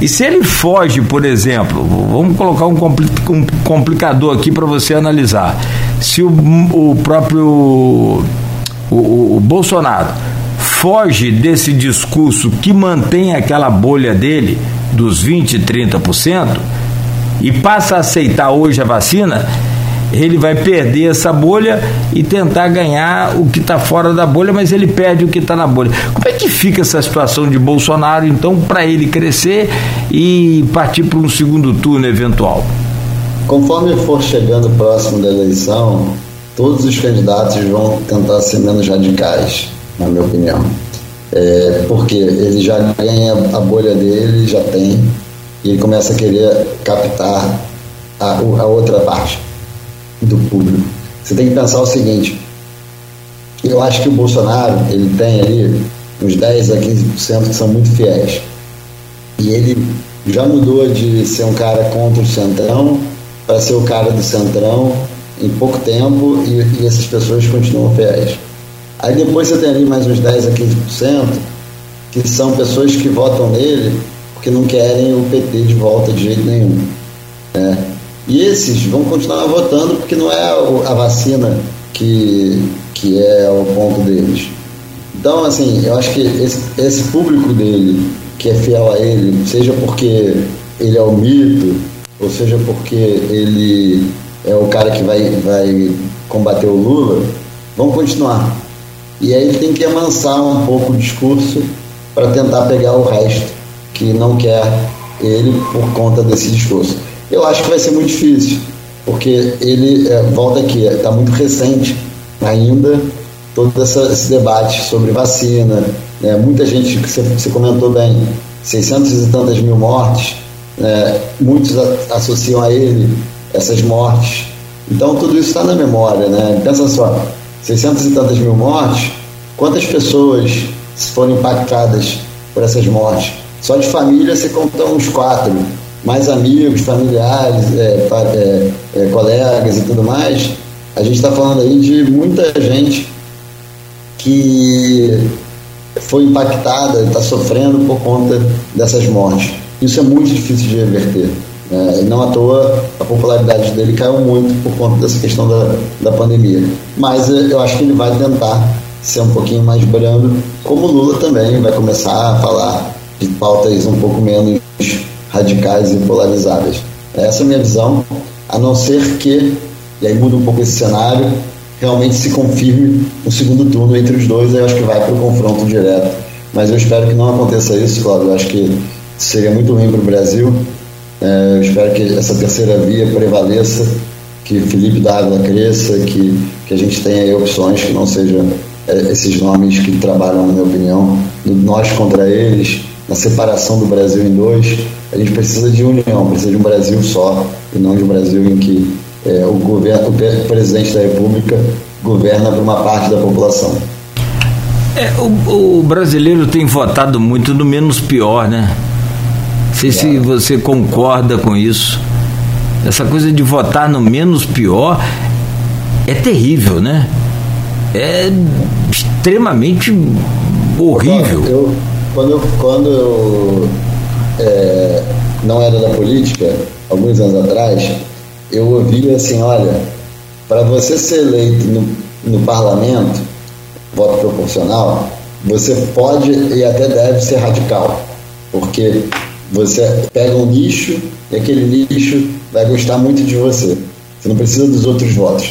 B: E se ele foge, por exemplo, vamos colocar um, complicador aqui para você analisar. Se o, o próprio o, o, Bolsonaro foge desse discurso que mantém aquela bolha dele dos 20, 30% e passa a aceitar hoje a vacina, ele vai perder essa bolha e tentar ganhar o que está fora da bolha, mas ele perde o que está na bolha. Como é que fica essa situação de Bolsonaro, então, para ele crescer e partir para um segundo turno eventual?
C: Conforme for chegando próximo da eleição, todos os candidatos vão tentar ser menos radicais, na minha opinião. É, porque ele já ganha a bolha dele, já tem, e ele começa a querer captar a, a outra parte do público. Você tem que pensar o seguinte: eu acho que o Bolsonaro ele tem ali uns 10 a 15% que são muito fiéis. E ele já mudou de ser um cara contra o Centrão para ser o cara do Centrão em pouco tempo e, e essas pessoas continuam fiéis. Aí depois você tem ali mais uns 10 a 15% que são pessoas que votam nele porque não querem o PT de volta de jeito nenhum. Né? E esses vão continuar votando porque não é a vacina que, que é o ponto deles. Então, assim, eu acho que esse, esse público dele, que é fiel a ele, seja porque ele é o mito, ou seja porque ele é o cara que vai, vai combater o Lula, vão continuar. E aí ele tem que amansar um pouco o discurso para tentar pegar o resto que não quer ele por conta desse discurso. Eu acho que vai ser muito difícil, porque ele, é, volta aqui, está muito recente ainda todo essa, esse debate sobre vacina, né? muita gente, que você, você, comentou bem, 600 e tantas mil mortes, né? muitos a, associam a ele essas mortes. Então tudo isso está na memória, né? Pensa só, 600 e tantas mil mortes, quantas pessoas foram impactadas por essas mortes? Só de família você conta uns quatro mais amigos, familiares, é, é, é, colegas e tudo mais, a gente está falando aí de muita gente que foi impactada, está sofrendo por conta dessas mortes. Isso é muito difícil de reverter. E não à toa a popularidade dele caiu muito por conta dessa questão da, da pandemia. Mas é, eu acho que ele vai tentar ser um pouquinho mais brando, como Lula também vai começar a falar de pautas um pouco menos radicais e polarizadas. Essa é a minha visão, a não ser que, e aí muda um pouco esse cenário, realmente se confirme o segundo turno entre os dois, eu acho que vai para o confronto direto. Mas eu espero que não aconteça isso, Cláudio. Eu acho que seria muito ruim para o Brasil. É, eu espero que essa terceira via prevaleça, que Felipe Dávila cresça, que, que a gente tenha opções que não sejam é, esses nomes que trabalham, na minha opinião, do nós contra eles, na separação do Brasil em dois. A gente precisa de união, precisa de um Brasil só e não de um Brasil em que é, o, governo, o presidente da República governa para uma parte da população.
B: É, o, o, brasileiro tem votado muito no menos pior, né? Sei se você concorda com isso. Essa coisa de votar no menos pior é terrível, né? É extremamente horrível.
C: Eu, quando eu, quando eu é, não era da política, alguns anos atrás, eu ouvia assim, olha, para você ser eleito no, no parlamento, voto proporcional, você pode e até deve ser radical, porque você pega um lixo e aquele lixo vai gostar muito de você. Você não precisa dos outros votos.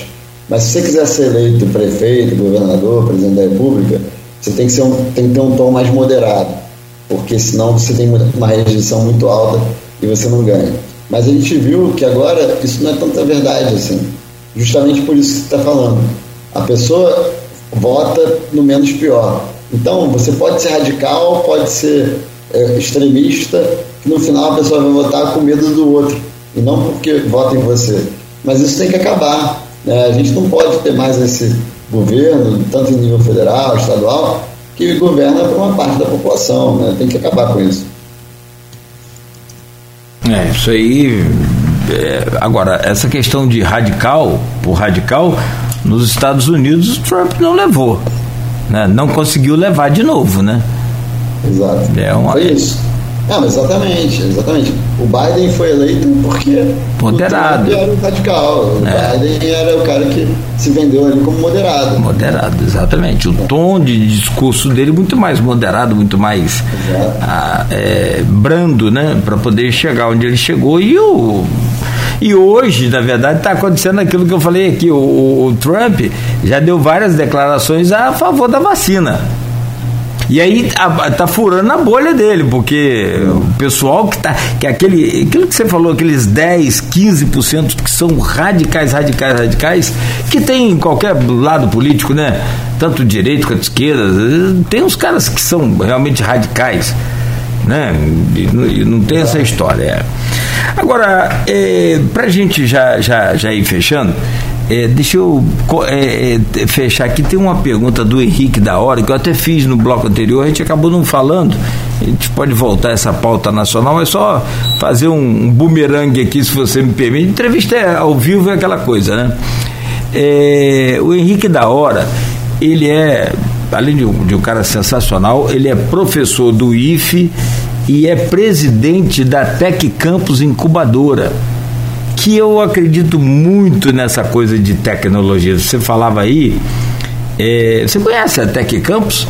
C: Mas se você quiser ser eleito prefeito, governador, presidente da República, você tem que, um, tem que ter um tom mais moderado, porque senão você tem uma rejeição muito alta e você não ganha. Mas a gente viu que agora isso não é tanta verdade assim. Justamente por isso que você está falando. A pessoa vota no menos pior. Então, você pode ser radical, pode ser é, extremista, que no final a pessoa vai votar com medo do outro, e não porque vota em você. Mas isso tem que acabar. Né? A gente não pode ter mais esse governo, tanto em nível federal, estadual, que governa para uma parte da população. Né? Tem que acabar com isso.
B: É, isso aí. É, agora, essa questão de radical por radical, nos Estados Unidos o Trump não levou. Né? Não conseguiu levar de novo, né?
C: Exato. É uma... Foi isso. Não, exatamente, exatamente. O Biden foi eleito porque
B: moderado.
C: O era o radical. O é. Biden era o cara que se vendeu ali como moderado.
B: Moderado, exatamente. O tom de discurso dele muito mais moderado, muito mais ah, é, brando, né? Para poder chegar onde ele chegou. E o e hoje, na verdade, está acontecendo aquilo que eu falei aqui. O, o, Trump já deu várias declarações a favor da vacina. E aí a, tá furando a bolha dele, porque o pessoal que tá. Que é aquele, aquilo que você falou, aqueles 10, 15% que são radicais, radicais, radicais, que tem em qualquer lado político, né? Tanto direito quanto esquerda, tem uns caras que são realmente radicais. Né? E, não tem essa história. É. Agora, é, para a gente já, já, já ir fechando, é, deixa eu é, é, fechar aqui. Tem uma pergunta do Henrique da hora, que eu até fiz no bloco anterior, a gente acabou não falando. A gente pode voltar essa pauta nacional, é só fazer um, um bumerangue aqui, se você me permite. Entrevista é ao vivo é aquela coisa, né? É, o Henrique da hora, ele é, além de um, de um cara sensacional, ele é professor do IFE e é presidente da Tec Campus Incubadora que eu acredito muito nessa coisa de tecnologia. Você falava aí, é, você conhece a Tec Campus?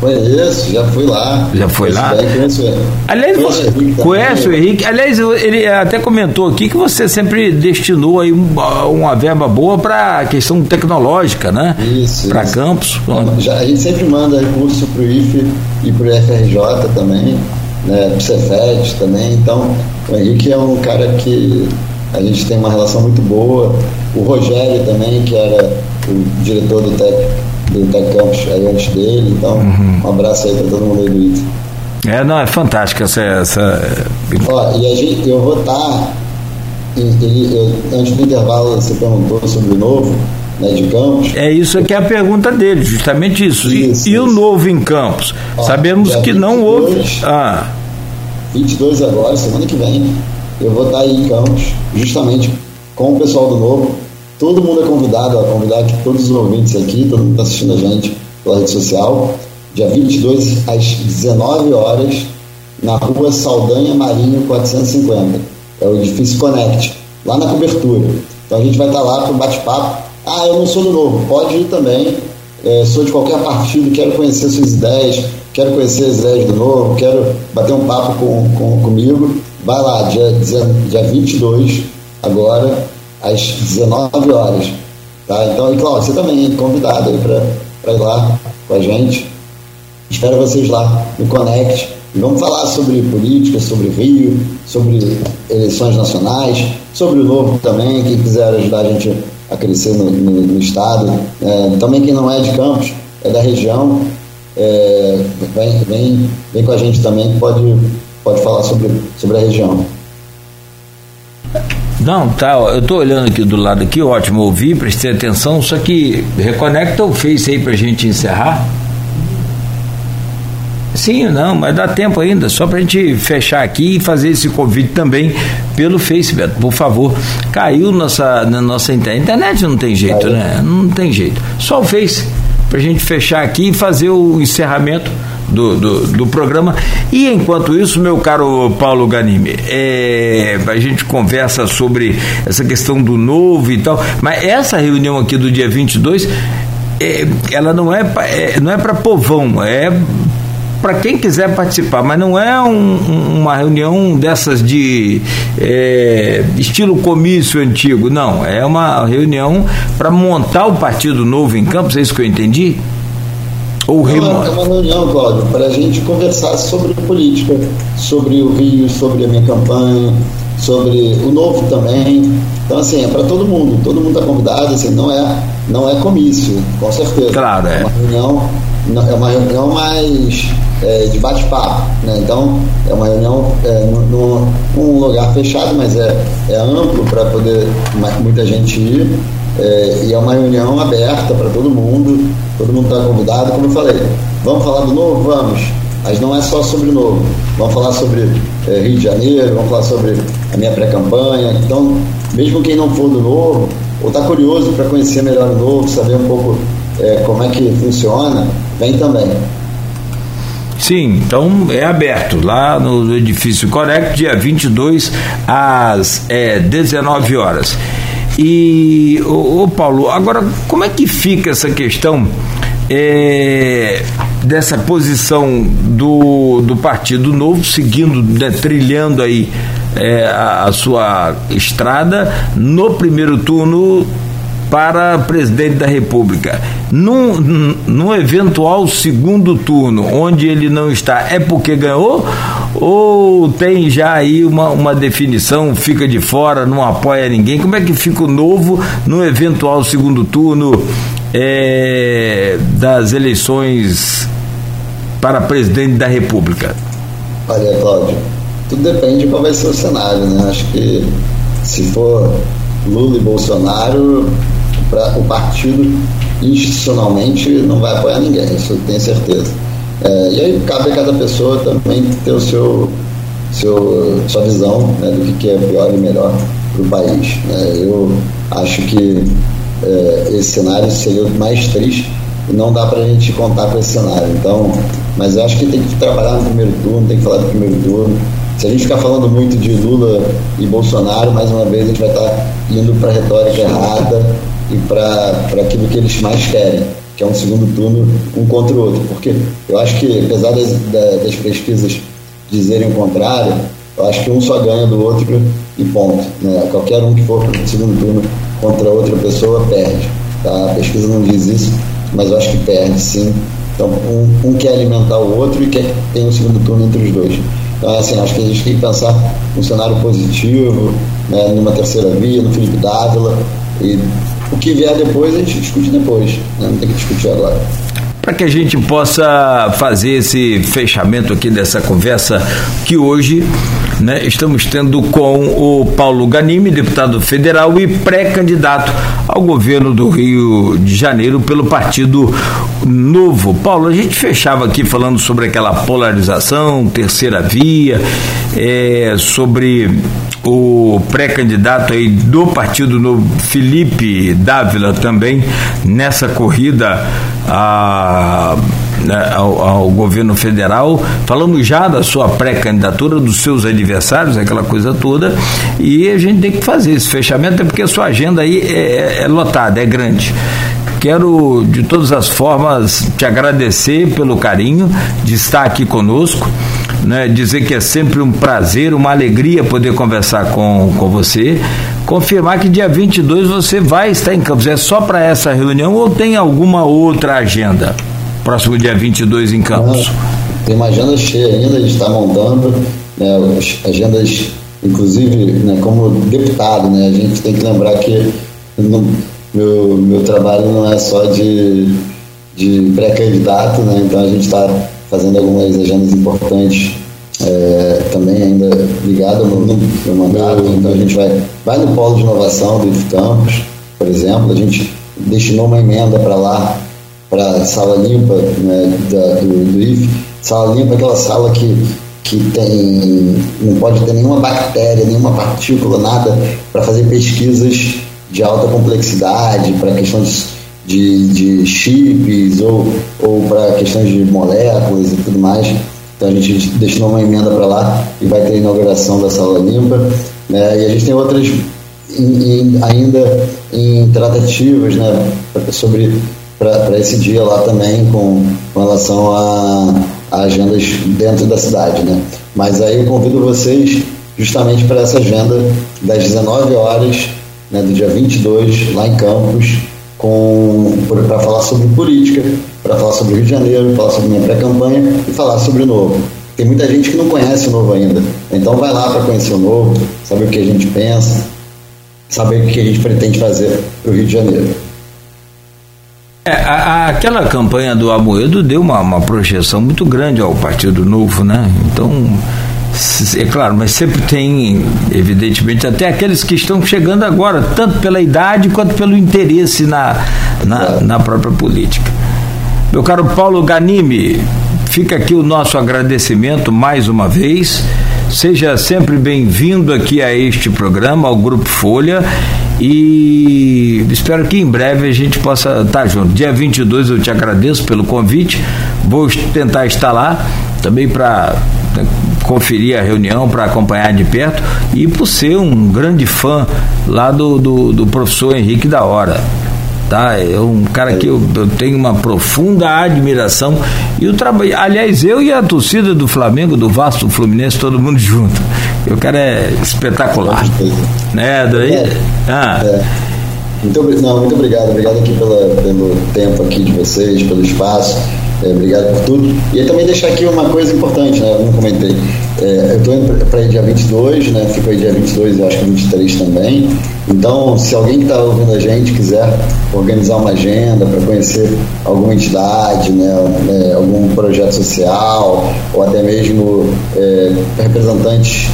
C: Conheço, já fui lá.
B: Já foi lá?
C: conheço
B: Aliás, você conhece o Henrique? Aliás, ele até comentou aqui que você sempre destinou aí uma verba boa para a questão tecnológica, né?
C: Isso.
B: Para campus.
C: Já, a gente sempre manda recurso para o IFE e para o FRJ também, né? Para o Cefet também. Então, o Henrique é um cara que a gente tem uma relação muito boa. O Rogério também, que era o diretor do Tec, do Tec Campus aí antes dele, então uhum. um abraço aí para todo mundo aí do ITA.
B: É, não, é fantástico essa. essa...
C: Ó, e a gente, eu vou estar. Tá, eu, antes do intervalo, você perguntou sobre o novo, né, de Campos.
B: É isso que é a pergunta dele, justamente isso. isso e, e o novo em Campos? Ó, Sabemos que 22, não houve. Ah.
C: 22 agora, semana que vem, eu vou estar aí em Campos, justamente com o pessoal do Novo. Todo mundo é convidado, a convidar aqui todos os ouvintes aqui, todo mundo está assistindo a gente pela rede social. Dia 22, às 19 horas, na rua Saldanha Marinho 450. É o edifício Connect, lá na cobertura. Então a gente vai estar lá para o bate-papo. Ah, eu não sou do Novo, pode ir também. É, sou de qualquer partido, quero conhecer suas ideias, quero conhecer as ideias do Novo, quero bater um papo com, com comigo. Vai lá, dia, dia 22, agora, às 19 horas. Tá? Então, e Cláudio, você também é convidado para ir lá com a gente. Espero vocês lá no Connect. Vamos falar sobre política, sobre Rio, sobre eleições nacionais, sobre o novo também, quem quiser ajudar a gente a crescer no, no, no estado. É, também quem não é de Campos, é da região, é, vem, vem, vem com a gente também, pode pode falar sobre, sobre a região.
B: Não, tá, eu estou olhando aqui do lado aqui, ótimo, ouvi, prestei atenção, só que reconecta o Face aí para a gente encerrar. Sim, não, mas dá tempo ainda, só para a gente fechar aqui e fazer esse convite também pelo Facebook, por favor. Caiu nossa, na nossa internet. Internet não tem jeito, né? Não tem jeito. Só o Face, para a gente fechar aqui e fazer o encerramento do, do, do, programa. E enquanto isso, meu caro Paulo Ganime, é, a gente conversa sobre essa questão do novo e tal, mas essa reunião aqui do dia 22, é, ela não é, é não é para povão, é para quem quiser participar, mas não é um, uma reunião dessas de é, estilo comício antigo, não. É uma reunião para montar o Partido Novo em Campos, é isso que eu entendi?
C: Ou remoto? É uma reunião, Cláudio, para a gente conversar sobre política, sobre o Rio, sobre a minha campanha, sobre o novo também. Então, assim, é para todo mundo, todo mundo está convidado, assim, não é, não é comício, com certeza.
B: Claro, é.
C: É uma reunião, é uma reunião mais é, de bate-papo, né? Então, é uma reunião é, num, num lugar fechado, mas é, é amplo para poder muita gente ir. É, e é uma reunião aberta para todo mundo, todo mundo está convidado, como eu falei. Vamos falar do novo? Vamos. Mas não é só sobre o novo. Vamos falar sobre é, Rio de Janeiro, vamos falar sobre a minha pré-campanha. Então, mesmo quem não for do novo, ou está curioso para conhecer melhor o novo, saber um pouco é, como é que funciona, vem também.
B: Sim, então é aberto lá no edifício Correct, dia 22 às é, 19 horas. E, ô, ô, Paulo, agora como é que fica essa questão é, dessa posição do, do Partido Novo, seguindo, né, trilhando aí é, a, a sua estrada no primeiro turno para presidente da República. Num, num eventual segundo turno, onde ele não está, é porque ganhou? Ou tem já aí uma, uma definição, fica de fora, não apoia ninguém? Como é que fica o novo no eventual segundo turno é, das eleições para presidente da República?
C: Olha, Cláudio, tudo depende de qual vai ser o cenário, né? Acho que se for Lula e Bolsonaro, pra, o partido institucionalmente não vai apoiar ninguém, isso eu tenho certeza. É, e aí cabe a cada pessoa também ter o seu, seu sua visão né, do que é pior e melhor para o país. Né? Eu acho que é, esse cenário seria o mais triste e não dá para a gente contar com esse cenário. Então, mas eu acho que tem que trabalhar no primeiro turno, tem que falar do primeiro turno. Se a gente ficar falando muito de Lula e Bolsonaro, mais uma vez a gente vai estar tá indo para a retórica errada e para aquilo que eles mais querem, que é um segundo turno um contra o outro. Porque eu acho que, apesar das, das pesquisas dizerem o contrário, eu acho que um só ganha do outro e ponto. Né? Qualquer um que for para o segundo turno contra outra pessoa perde. Tá? A pesquisa não diz isso, mas eu acho que perde sim. Então, um, um quer alimentar o outro e quer ter um segundo turno entre os dois. Então, assim, acho que a gente tem que pensar num cenário positivo, né, numa terceira via, no Felipe Dávila, e o que vier depois a gente discute depois, né? não tem que discutir agora
B: para que a gente possa fazer esse fechamento aqui dessa conversa que hoje né, estamos tendo com o Paulo Ganimi, deputado federal e pré-candidato ao governo do Rio de Janeiro pelo Partido Novo. Paulo, a gente fechava aqui falando sobre aquela polarização, terceira via, é, sobre o pré-candidato aí do Partido Novo, Felipe Dávila, também nessa corrida a, né, ao, ao, governo federal. Falamos já da sua pré-candidatura, dos seus adversários, aquela coisa toda, e a gente tem que fazer esse fechamento, é porque a sua agenda aí é, é, é lotada, é grande quero de todas as formas te agradecer pelo carinho de estar aqui conosco né, dizer que é sempre um prazer, uma alegria poder conversar com, com você. Confirmar que dia 22 você vai estar em Campos. É só para essa reunião ou tem alguma outra agenda? Próximo dia 22 em Campos.
C: tem uma agenda cheia ainda, a gente está montando né, agendas, inclusive né, como deputado, né, a gente tem que lembrar que meu, meu trabalho não é só de, de pré-candidato, né, então a gente está fazendo algumas agendas importantes é, também ainda ligado meu, meu mandato. Então a gente vai, vai no polo de inovação do IF Campus, por exemplo, a gente destinou uma emenda para lá, para a sala limpa né, da, do, do IF, Sala limpa é aquela sala que, que tem, não pode ter nenhuma bactéria, nenhuma partícula, nada, para fazer pesquisas de alta complexidade, para questões de, de chips ou, ou para questões de moléculas e tudo mais. Então a gente destinou uma emenda para lá e vai ter a inauguração da sala limpa. Né? E a gente tem outras ainda em tratativas né, sobre para esse dia lá também com, com relação a, a, agendas dentro da cidade. Né? Mas aí eu convido vocês justamente para essa agenda das 19 horas né, do dia 22 lá em Campos para falar sobre política, para falar sobre o Rio de Janeiro, falar sobre minha pré-campanha e falar sobre o novo. Tem muita gente que não conhece o novo ainda. Então vai lá para conhecer o novo, saber o que a gente pensa, saber o que a gente pretende fazer para o Rio de Janeiro.
B: É, a, a, aquela campanha do Amoedo deu uma, uma projeção muito grande ao Partido Novo, né? Então, é claro, mas sempre tem, evidentemente, até aqueles que estão chegando agora, tanto pela idade quanto pelo interesse na, na, na própria política. Meu caro Paulo Ganimi, fica aqui o nosso agradecimento mais uma vez. Seja sempre bem-vindo aqui a este programa, ao Grupo Folha. E espero que em breve a gente possa estar junto. Dia 22 eu te agradeço pelo convite. Vou tentar estar lá também para né, conferir a reunião, para acompanhar de perto e por ser um grande fã lá do, do, do professor Henrique da Hora tá? É um cara que eu, eu, tenho uma profunda admiração e o trabalho, aliás, eu e a torcida do Flamengo, do Vasco, do Fluminense, todo mundo junto. O cara é espetacular, né? Daí,
C: é. Ah. É. Muito, não, muito obrigado, obrigado aqui pela, pelo tempo aqui de vocês, pelo espaço. É, obrigado por tudo. E também deixar aqui uma coisa importante, né? Eu não comentei. É, eu estou indo para dia 22, né? Fico aí dia 22 e acho que 23 também. Então, se alguém que está ouvindo a gente quiser organizar uma agenda para conhecer alguma entidade, né? É, algum projeto social, ou até mesmo é, representantes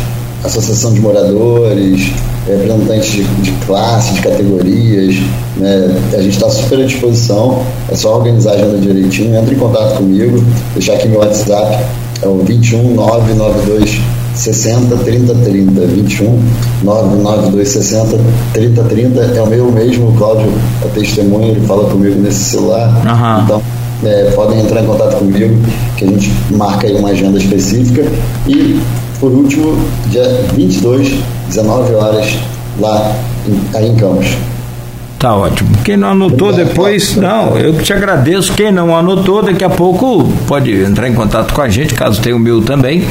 C: associação de moradores, representantes de, de classe, de categorias. Né? A gente está super à disposição, é só organizar a agenda direitinho, entre em contato comigo, deixar aqui meu WhatsApp, é o 21 992 60 30 30 21 992 60 30 30 é o meu mesmo, o Cláudio é testemunha, ele fala comigo nesse celular.
B: Uhum.
C: Então, é, podem entrar em contato comigo, que a gente marca aí uma agenda específica. E por último, dia 22, 19 horas, lá em, aí em Campos.
B: Tá ótimo. Quem não anotou Obrigado, depois, não, eu te agradeço. Quem não anotou, daqui a pouco pode entrar em contato com a gente, caso tenha o meu também,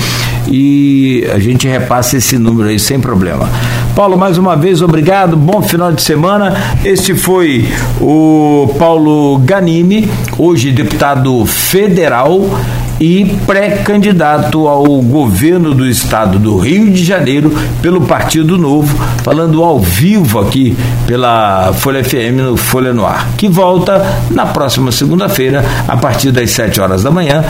B: e a gente repassa esse número aí sem problema. Paulo, mais uma vez, obrigado, bom final de semana. Este foi o Paulo Ganini, hoje deputado federal e pré-candidato ao governo do estado do Rio de Janeiro pelo Partido Novo, falando ao vivo aqui pela Folha FM no Folha no Ar, que volta na próxima segunda-feira a partir das 7 horas da manhã.